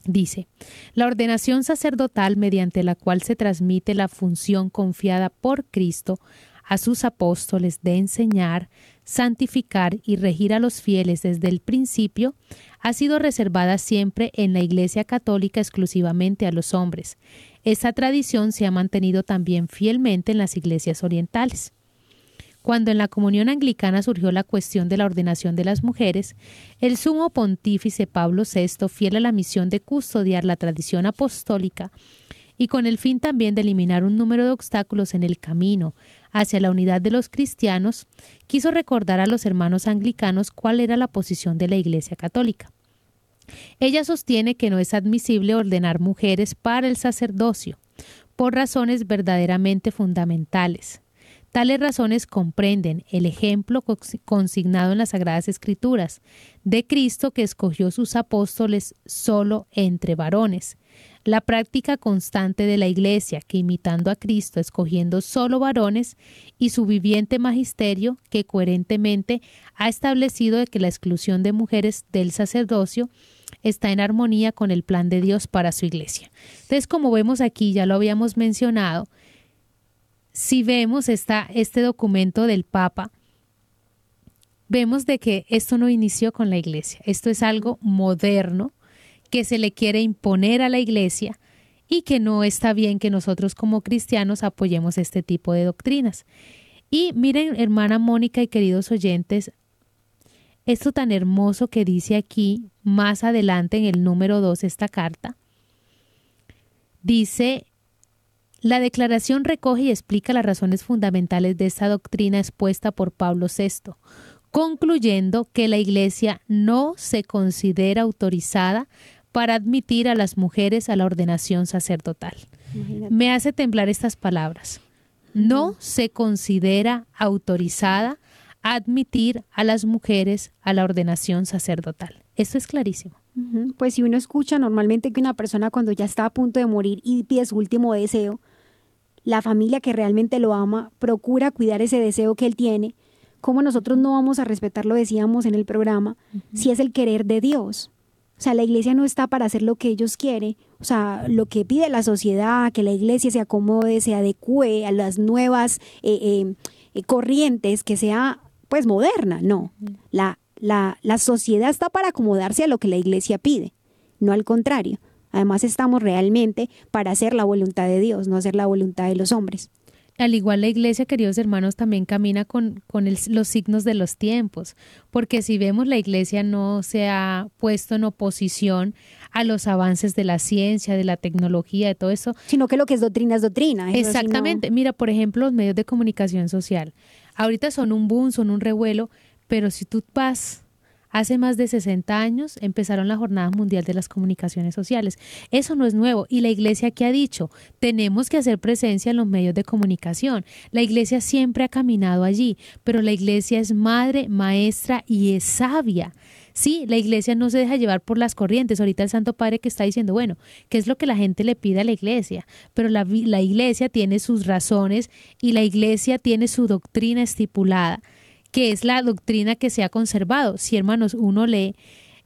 Dice, la ordenación sacerdotal mediante la cual se transmite la función confiada por Cristo a sus apóstoles de enseñar, santificar y regir a los fieles desde el principio, ha sido reservada siempre en la Iglesia Católica exclusivamente a los hombres. Esa tradición se ha mantenido también fielmente en las iglesias orientales. Cuando en la comunión anglicana surgió la cuestión de la ordenación de las mujeres, el sumo pontífice Pablo VI, fiel a la misión de custodiar la tradición apostólica y con el fin también de eliminar un número de obstáculos en el camino hacia la unidad de los cristianos, quiso recordar a los hermanos anglicanos cuál era la posición de la Iglesia católica. Ella sostiene que no es admisible ordenar mujeres para el sacerdocio, por razones verdaderamente fundamentales. Tales razones comprenden el ejemplo consignado en las Sagradas Escrituras de Cristo que escogió sus apóstoles solo entre varones, la práctica constante de la Iglesia que imitando a Cristo escogiendo solo varones y su viviente magisterio que coherentemente ha establecido que la exclusión de mujeres del sacerdocio está en armonía con el plan de Dios para su iglesia. Entonces, como vemos aquí, ya lo habíamos mencionado, si vemos esta, este documento del Papa, vemos de que esto no inició con la iglesia, esto es algo moderno que se le quiere imponer a la iglesia y que no está bien que nosotros como cristianos apoyemos este tipo de doctrinas. Y miren, hermana Mónica y queridos oyentes, esto tan hermoso que dice aquí, más adelante en el número 2, esta carta, dice la declaración recoge y explica las razones fundamentales de esta doctrina expuesta por Pablo VI, concluyendo que la Iglesia no se considera autorizada para admitir a las mujeres a la ordenación sacerdotal. Me hace temblar estas palabras. No se considera autorizada admitir a las mujeres a la ordenación sacerdotal. Esto es clarísimo. Pues si uno escucha normalmente que una persona cuando ya está a punto de morir y pide su último deseo, la familia que realmente lo ama procura cuidar ese deseo que él tiene, ¿cómo nosotros no vamos a respetar, lo decíamos en el programa, si es el querer de Dios? O sea, la iglesia no está para hacer lo que ellos quieren, o sea, lo que pide la sociedad, que la iglesia se acomode, se adecue a las nuevas eh, eh, eh, corrientes, que sea pues moderna, no. La, la, la sociedad está para acomodarse a lo que la iglesia pide, no al contrario. Además estamos realmente para hacer la voluntad de Dios, no hacer la voluntad de los hombres. Al igual la iglesia, queridos hermanos, también camina con, con el- los signos de los tiempos, porque si vemos la iglesia no se ha puesto en oposición a los avances de la ciencia, de la tecnología, de todo eso, Sino que lo que es doctrina es doctrina. Exactamente. Mira, por ejemplo, los medios de comunicación social. Ahorita son un boom, son un revuelo, pero si tú vas hace más de 60 años empezaron la Jornada Mundial de las Comunicaciones Sociales. Eso no es nuevo. Y la Iglesia que ha dicho, tenemos que hacer presencia en los medios de comunicación. La Iglesia siempre ha caminado allí, pero la Iglesia es madre, maestra y es sabia. Sí, la iglesia no se deja llevar por las corrientes. Ahorita el Santo Padre que está diciendo, bueno, ¿qué es lo que la gente le pide a la iglesia? Pero la, la iglesia tiene sus razones y la iglesia tiene su doctrina estipulada, que es la doctrina que se ha conservado. Si, hermanos, uno lee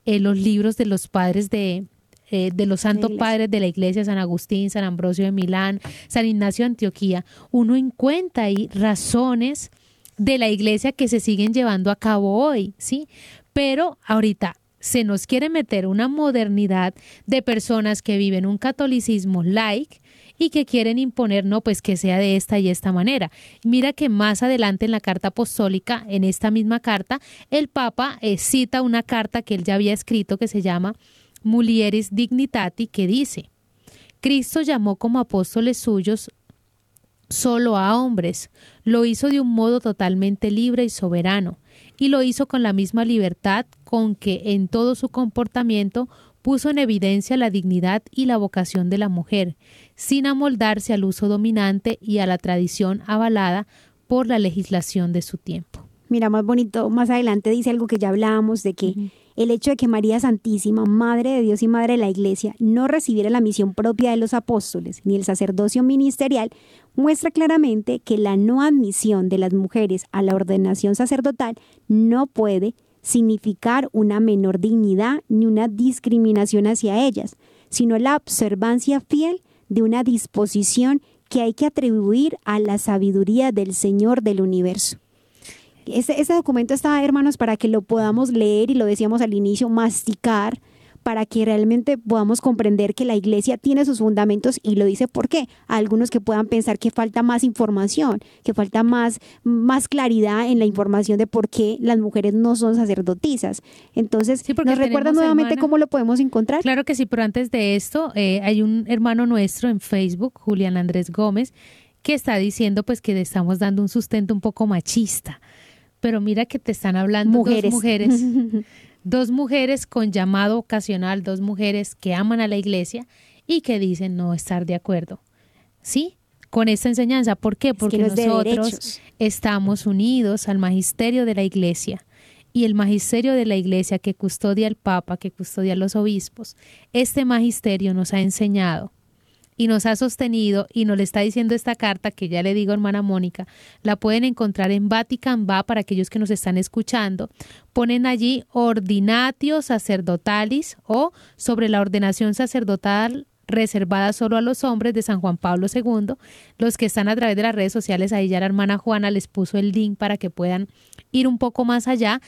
eh, los libros de los padres de, eh, de los santos padres de la iglesia, San Agustín, San Ambrosio de Milán, San Ignacio de Antioquía, uno encuentra ahí razones de la iglesia que se siguen llevando a cabo hoy, ¿sí? Pero ahorita se nos quiere meter una modernidad de personas que viven un catolicismo like y que quieren imponer, no, pues que sea de esta y esta manera. Mira que más adelante en la carta apostólica, en esta misma carta, el Papa eh, cita una carta que él ya había escrito que se llama Mulieris Dignitati, que dice, Cristo llamó como apóstoles suyos solo a hombres, lo hizo de un modo totalmente libre y soberano, y lo hizo con la misma libertad con que en todo su comportamiento puso en evidencia la dignidad y la vocación de la mujer, sin amoldarse al uso dominante y a la tradición avalada por la legislación de su tiempo. Mira, más bonito, más adelante dice algo que ya hablábamos de que el hecho de que María Santísima, Madre de Dios y Madre de la Iglesia, no recibiera la misión propia de los apóstoles ni el sacerdocio ministerial, muestra claramente que la no admisión de las mujeres a la ordenación sacerdotal no puede significar una menor dignidad ni una discriminación hacia ellas, sino la observancia fiel de una disposición que hay que atribuir a la sabiduría del Señor del universo. Ese, ese documento está, hermanos, para que lo podamos leer y lo decíamos al inicio, masticar, para que realmente podamos comprender que la iglesia tiene sus fundamentos y lo dice por qué. Algunos que puedan pensar que falta más información, que falta más, más claridad en la información de por qué las mujeres no son sacerdotisas. Entonces, Sí, ¿nos recuerdan tenemos, nuevamente hermana- cómo lo podemos encontrar? Claro que sí, pero antes de esto, eh, hay un hermano nuestro en Facebook, Julián Andrés Gómez, que está diciendo pues que le estamos dando un sustento un poco machista. Pero mira que te están hablando Mujeres. dos mujeres, (laughs) dos mujeres con llamado ocasional, dos mujeres que aman a la iglesia y que dicen no estar de acuerdo. ¿Sí? Con esta enseñanza. ¿Por qué? que Porque es nosotros estamos unidos al magisterio de la iglesia y el magisterio de la iglesia que custodia el Papa, que custodia a los obispos, este magisterio nos ha enseñado y nos ha sostenido y nos le está diciendo esta carta que ya le digo hermana Mónica, la pueden encontrar en Vatican Va para aquellos que nos están escuchando. Ponen allí ordinatio sacerdotalis o sobre la ordenación sacerdotal reservada solo a los hombres de San Juan Pablo II. Los que están a través de las redes sociales, ahí ya la hermana Juana les puso el link para que puedan ir un poco más allá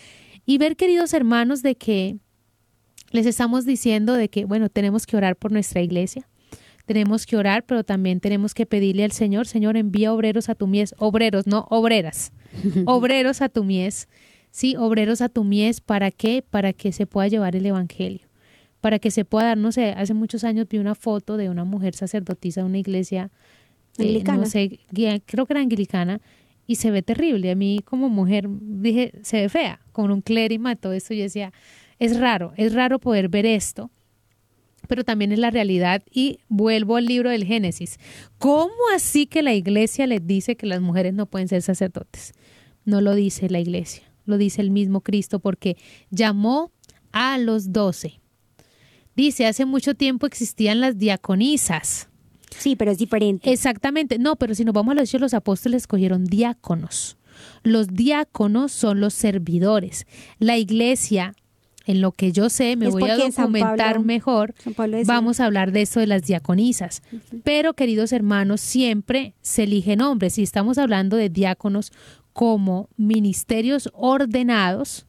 y ver, queridos hermanos, de que les estamos diciendo de que, bueno, tenemos que orar por nuestra iglesia, tenemos que orar, pero también tenemos que pedirle al Señor, Señor, envía obreros a tu mies, obreros, no obreras, (laughs) obreros a tu mies, sí, obreros a tu mies, ¿para qué? Para que se pueda llevar el Evangelio, para que se pueda dar, no sé, hace muchos años vi una foto de una mujer sacerdotisa de una iglesia, eh, no sé, creo que era anglicana, y se ve terrible. A mí como mujer dije, se ve fea, con un clérima, todo esto, yo decía, es raro, es raro poder ver esto, pero también es la realidad. Y vuelvo al libro del Génesis. ¿Cómo así que la iglesia les dice que las mujeres no pueden ser sacerdotes? No lo dice la iglesia, lo dice el mismo Cristo porque llamó a los doce. Dice, hace mucho tiempo existían las diaconisas. Sí, pero es diferente. Exactamente, no, pero si nos vamos a los hechos, los apóstoles escogieron diáconos. Los diáconos son los servidores. La iglesia, en lo que yo sé, me Es voy a documentar Pablo- mejor, vamos a hablar de esto de las diaconisas. Pero, queridos hermanos, siempre se eligen hombres. Y estamos hablando de diáconos como ministerios ordenados,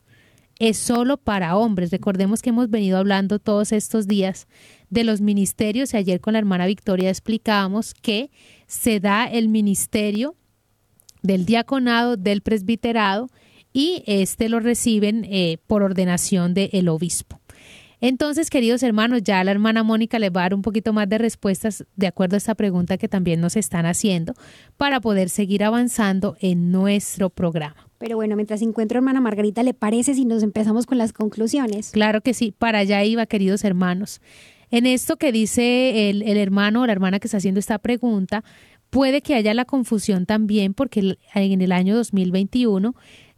es solo para hombres. Recordemos que hemos venido hablando todos estos días de los ministerios y ayer con la hermana Victoria explicábamos que se da el ministerio del diaconado, del presbiterado y este lo reciben eh, por ordenación del obispo. Entonces, queridos hermanos, ya la hermana Mónica les va a dar un poquito más de respuestas de acuerdo a esta pregunta que también nos están haciendo para poder seguir avanzando en nuestro programa. Pero bueno, mientras encuentro hermana Margarita, ¿le parece si nos empezamos con las conclusiones? Claro que sí, para allá iba, queridos hermanos. En esto que dice el, el hermano o la hermana que está haciendo esta pregunta, puede que haya la confusión también porque en el año 2021,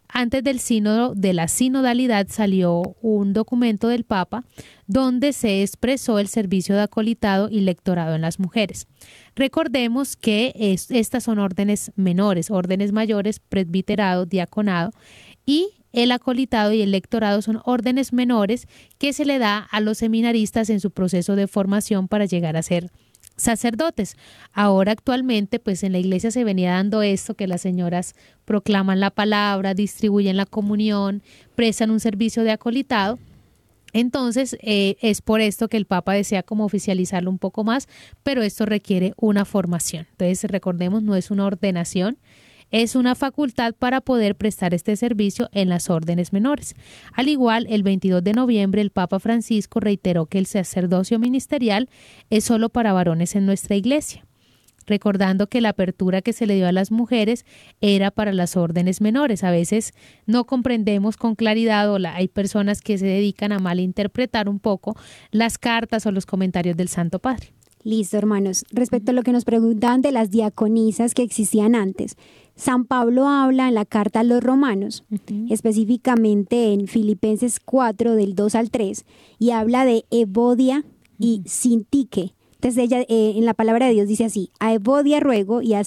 antes del sínodo de la sinodalidad, salió un documento del Papa donde se expresó el servicio de acolitado y lectorado en las mujeres. Recordemos que es- estas son órdenes menores, órdenes mayores, presbiterado, diaconado y el acolitado y el lectorado son órdenes menores que se le da a los seminaristas en su proceso de formación para llegar a ser sacerdotes. Ahora actualmente, pues en la iglesia se venía dando esto, que las señoras proclaman la palabra, distribuyen la comunión, prestan un servicio de acolitado. Entonces, eh, es por esto que el Papa desea como oficializarlo un poco más, pero esto requiere una formación. Entonces, recordemos, no es una ordenación, es una facultad para poder prestar este servicio en las órdenes menores. Al igual, el 22 de noviembre el Papa Francisco reiteró que el sacerdocio ministerial es solo para varones en nuestra iglesia, recordando que la apertura que se le dio a las mujeres era para las órdenes menores. A veces no comprendemos con claridad o la- hay personas que se dedican a malinterpretar un poco las cartas o los comentarios del Santo Padre. Listo, hermanos. Respecto a lo que nos preguntaban de las diaconisas que existían antes, San Pablo habla en la carta a los romanos, específicamente en Filipenses 4, del 2 al 3, y habla de Evodia y Sintique. Entonces ella eh, en la palabra de Dios dice así, a Evodia ruego y a,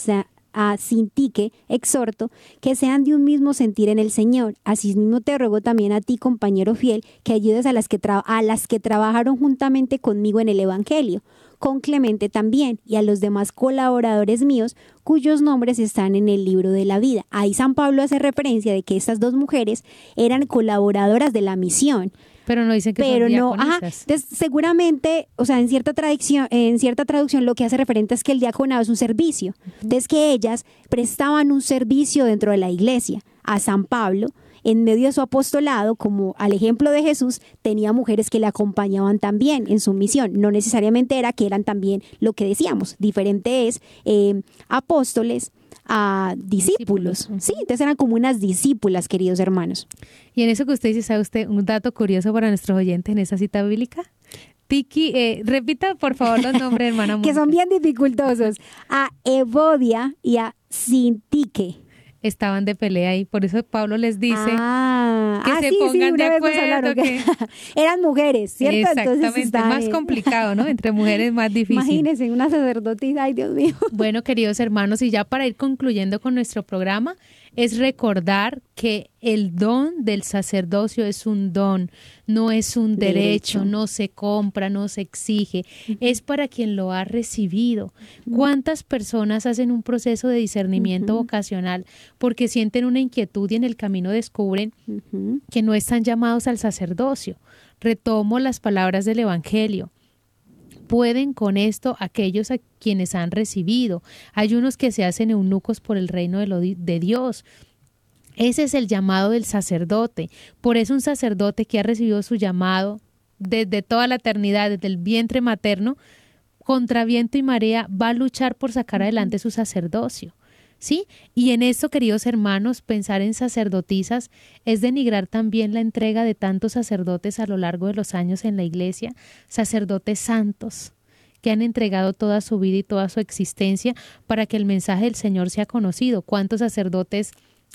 a Sintique exhorto que sean de un mismo sentir en el Señor. Asimismo te ruego también a ti, compañero fiel, que ayudes a las que, a las que trabajaron juntamente conmigo en el Evangelio con Clemente también y a los demás colaboradores míos cuyos nombres están en el libro de la vida. Ahí San Pablo hace referencia de que estas dos mujeres eran colaboradoras de la misión. Pero no dicen que pero son no, ajá, entonces seguramente, o sea, en cierta traducción, en cierta traducción lo que hace referente es que el diaconado es un servicio. Entonces que ellas prestaban un servicio dentro de la iglesia a San Pablo en medio de su apostolado, como al ejemplo de Jesús, tenía mujeres que le acompañaban también en su misión. No necesariamente era que eran también lo que decíamos, diferente es eh, apóstoles a discípulos. Sí, entonces eran como unas discípulas, queridos hermanos. Y en eso que usted dice, ¿sabe usted un dato curioso para nuestros oyentes en esa cita bíblica? Tiki, eh, repita por favor los nombres, hermana. (laughs) que son bien dificultosos, a Evodia y a Sintique. Estaban de pelea y por eso Pablo les dice ah, que ah, se sí, sí, pongan de acuerdo, hablaron que que- (laughs) eran mujeres, ¿cierto? Entonces Exactamente, estaban, más eh, complicado, ¿no? Entre mujeres más difícil. Imagínense, una sacerdotisa, ay Dios mío. Bueno, queridos hermanos, y ya para ir concluyendo con nuestro programa, es recordar que el don del sacerdocio es un don, no es un derecho, no se compra, no se exige, es para quien lo ha recibido. ¿Cuántas personas hacen un proceso de discernimiento vocacional porque sienten una inquietud y en el camino descubren que no están llamados al sacerdocio? Retomo las palabras del Evangelio pueden con esto aquellos a quienes han recibido. Hay unos que se hacen eunucos por el reino de, lo di- de Dios. Ese es el llamado del sacerdote. Por eso un sacerdote que ha recibido su llamado desde toda la eternidad, desde el vientre materno, contra viento y marea, va a luchar por sacar adelante su sacerdocio. ¿Sí? Y en esto, queridos hermanos, pensar en sacerdotisas es denigrar también la entrega de tantos sacerdotes a lo largo de los años en la iglesia, sacerdotes santos que han entregado toda su vida y toda su existencia para que el mensaje del Señor sea conocido. ¿Cuántos sacerdotes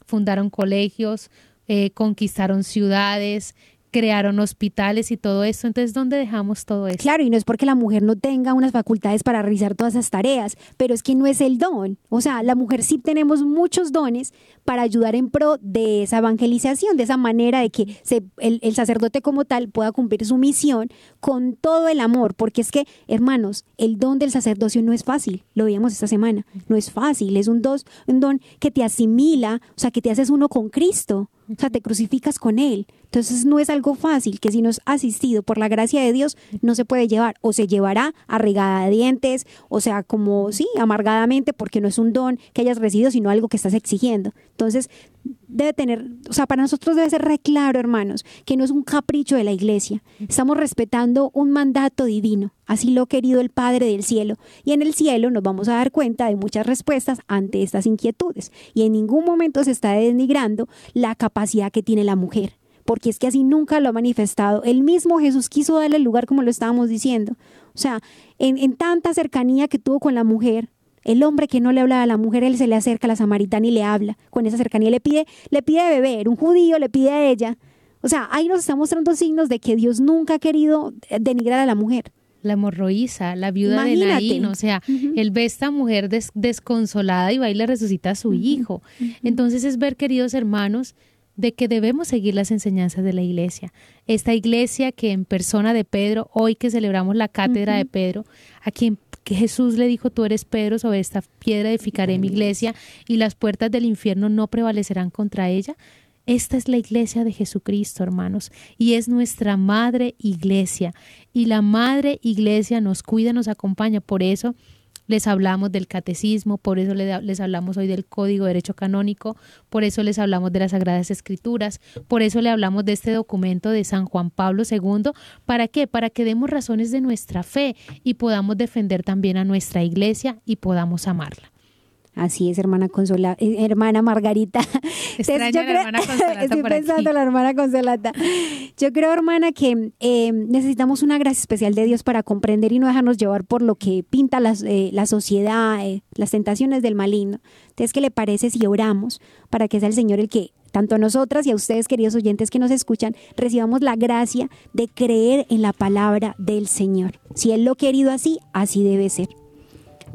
fundaron colegios, eh, conquistaron ciudades, crearon hospitales y todo esto? Entonces, ¿dónde dejamos todo eso? Claro, y no es porque la mujer no tenga unas facultades para realizar todas esas tareas, pero es que no es el don. O sea, la mujer sí tenemos muchos dones para ayudar en pro de esa evangelización, de esa manera de que se- el, sacerdote como tal pueda cumplir su misión con todo el amor, porque es que, hermanos, el don del sacerdocio no es fácil, lo veíamos esta semana, no es fácil, es un, un don que te asimila, o sea, que te haces uno con Cristo, o sea, te crucificas con Él. Entonces no es algo fácil que si no es asistido por la gracia de Dios no se puede llevar o se llevará arregada de dientes, o sea, como sí, amargadamente porque no es un don que hayas recibido, sino algo que estás exigiendo. Entonces debe tener, o sea, para nosotros debe ser re claro, hermanos, que no es un capricho de la iglesia. Estamos respetando un mandato divino. Así lo ha querido el Padre del cielo. Y en el cielo nos vamos a dar cuenta de muchas respuestas ante estas inquietudes. Y en ningún momento se está denigrando la capacidad que tiene la mujer. Porque es que así nunca lo ha manifestado. El mismo Jesús quiso darle el lugar como lo estábamos diciendo. O sea, en, en tanta cercanía que tuvo con la mujer, el hombre que no le hablaba a la mujer, él se le acerca a la samaritana y le habla. Con esa cercanía le pide, le pide beber. Un judío le pide a ella. O sea, ahí nos está mostrando signos de que Dios nunca ha querido eh, denigrar a la mujer. La hemorroísa, la viuda de Imagínate. Naín, o sea, él ve a esta mujer des- desconsolada y va y le resucita a su hijo. Entonces es ver, queridos hermanos, de que debemos seguir las enseñanzas de la iglesia. Esta iglesia que en persona de Pedro, hoy que celebramos la cátedra de Pedro, a quien que Jesús le dijo, tú eres Pedro, sobre esta piedra edificaré mi iglesia y las puertas del infierno no prevalecerán contra ella. Esta es la iglesia de Jesucristo, hermanos, y es nuestra madre iglesia. Y la madre iglesia nos cuida, nos acompaña. Por eso les hablamos del catecismo, por eso le- les hablamos hoy del Código de Derecho Canónico, por eso les hablamos de las Sagradas Escrituras, por eso le hablamos de este documento de San Juan Pablo II. ¿Para qué? Para que demos razones de nuestra fe y podamos defender también a nuestra iglesia y podamos amarla. Así es, hermana Consola, eh, hermana Margarita. (laughs) Extraño Yo la hermana Consolata (laughs) Estoy por pensando aquí. la hermana Consolata. Yo creo, hermana, que eh, necesitamos una gracia especial de Dios para comprender y no dejarnos llevar por lo que pinta las, eh, la sociedad, eh, las tentaciones del maligno. Entonces, ¿qué le parece si oramos para que sea el Señor el que tanto a nosotras y a ustedes, queridos oyentes que nos escuchan, recibamos la gracia de creer en la palabra del Señor. Si Él lo ha querido así, así debe ser.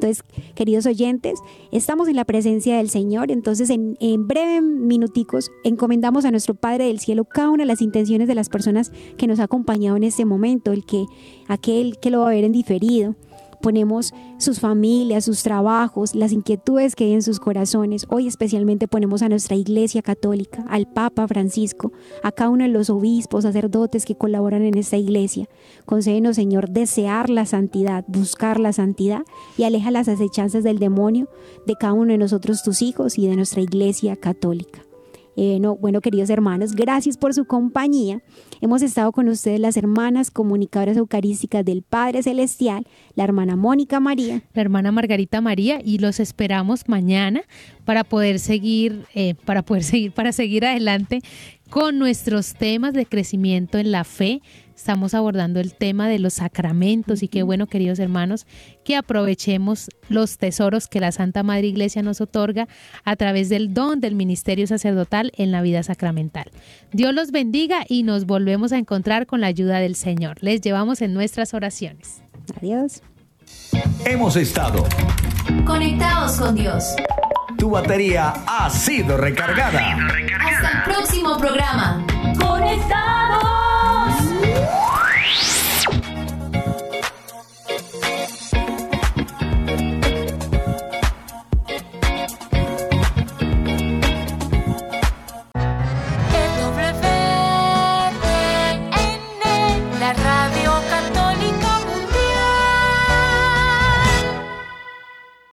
Entonces, queridos oyentes, estamos en la presencia del Señor, entonces en, en breves minuticos encomendamos a nuestro Padre del Cielo cada una de las intenciones de las personas que nos ha acompañado en este momento, el que aquel que lo va a ver en diferido. Ponemos sus familias, sus trabajos, las inquietudes que hay en sus corazones. Hoy especialmente ponemos a nuestra Iglesia Católica, al Papa Francisco, a cada uno de los obispos, sacerdotes que colaboran en esta iglesia. Concédenos, Señor, desear la santidad, buscar la santidad y aleja las acechanzas del demonio de cada uno de nosotros, tus hijos, y de nuestra Iglesia Católica. Eh, no, bueno, queridos hermanos, gracias por su compañía. Hemos estado con ustedes las hermanas comunicadoras eucarísticas del Padre Celestial, la hermana Mónica María. la hermana Margarita María y los esperamos mañana para poder seguir, eh, para poder (laughs) seguir, para seguir adelante con nuestros temas de crecimiento en la fe. Estamos abordando el tema de los sacramentos y qué bueno, queridos hermanos, que aprovechemos los tesoros que la Santa Madre Iglesia nos otorga a través del don del ministerio sacerdotal en la vida sacramental. Dios los bendiga y nos volvemos a encontrar con la ayuda del Señor. Les llevamos en nuestras oraciones. Adiós. Hemos estado. Conectados con Dios. Tu batería ha sido recargada. Hasta el próximo programa. Conectados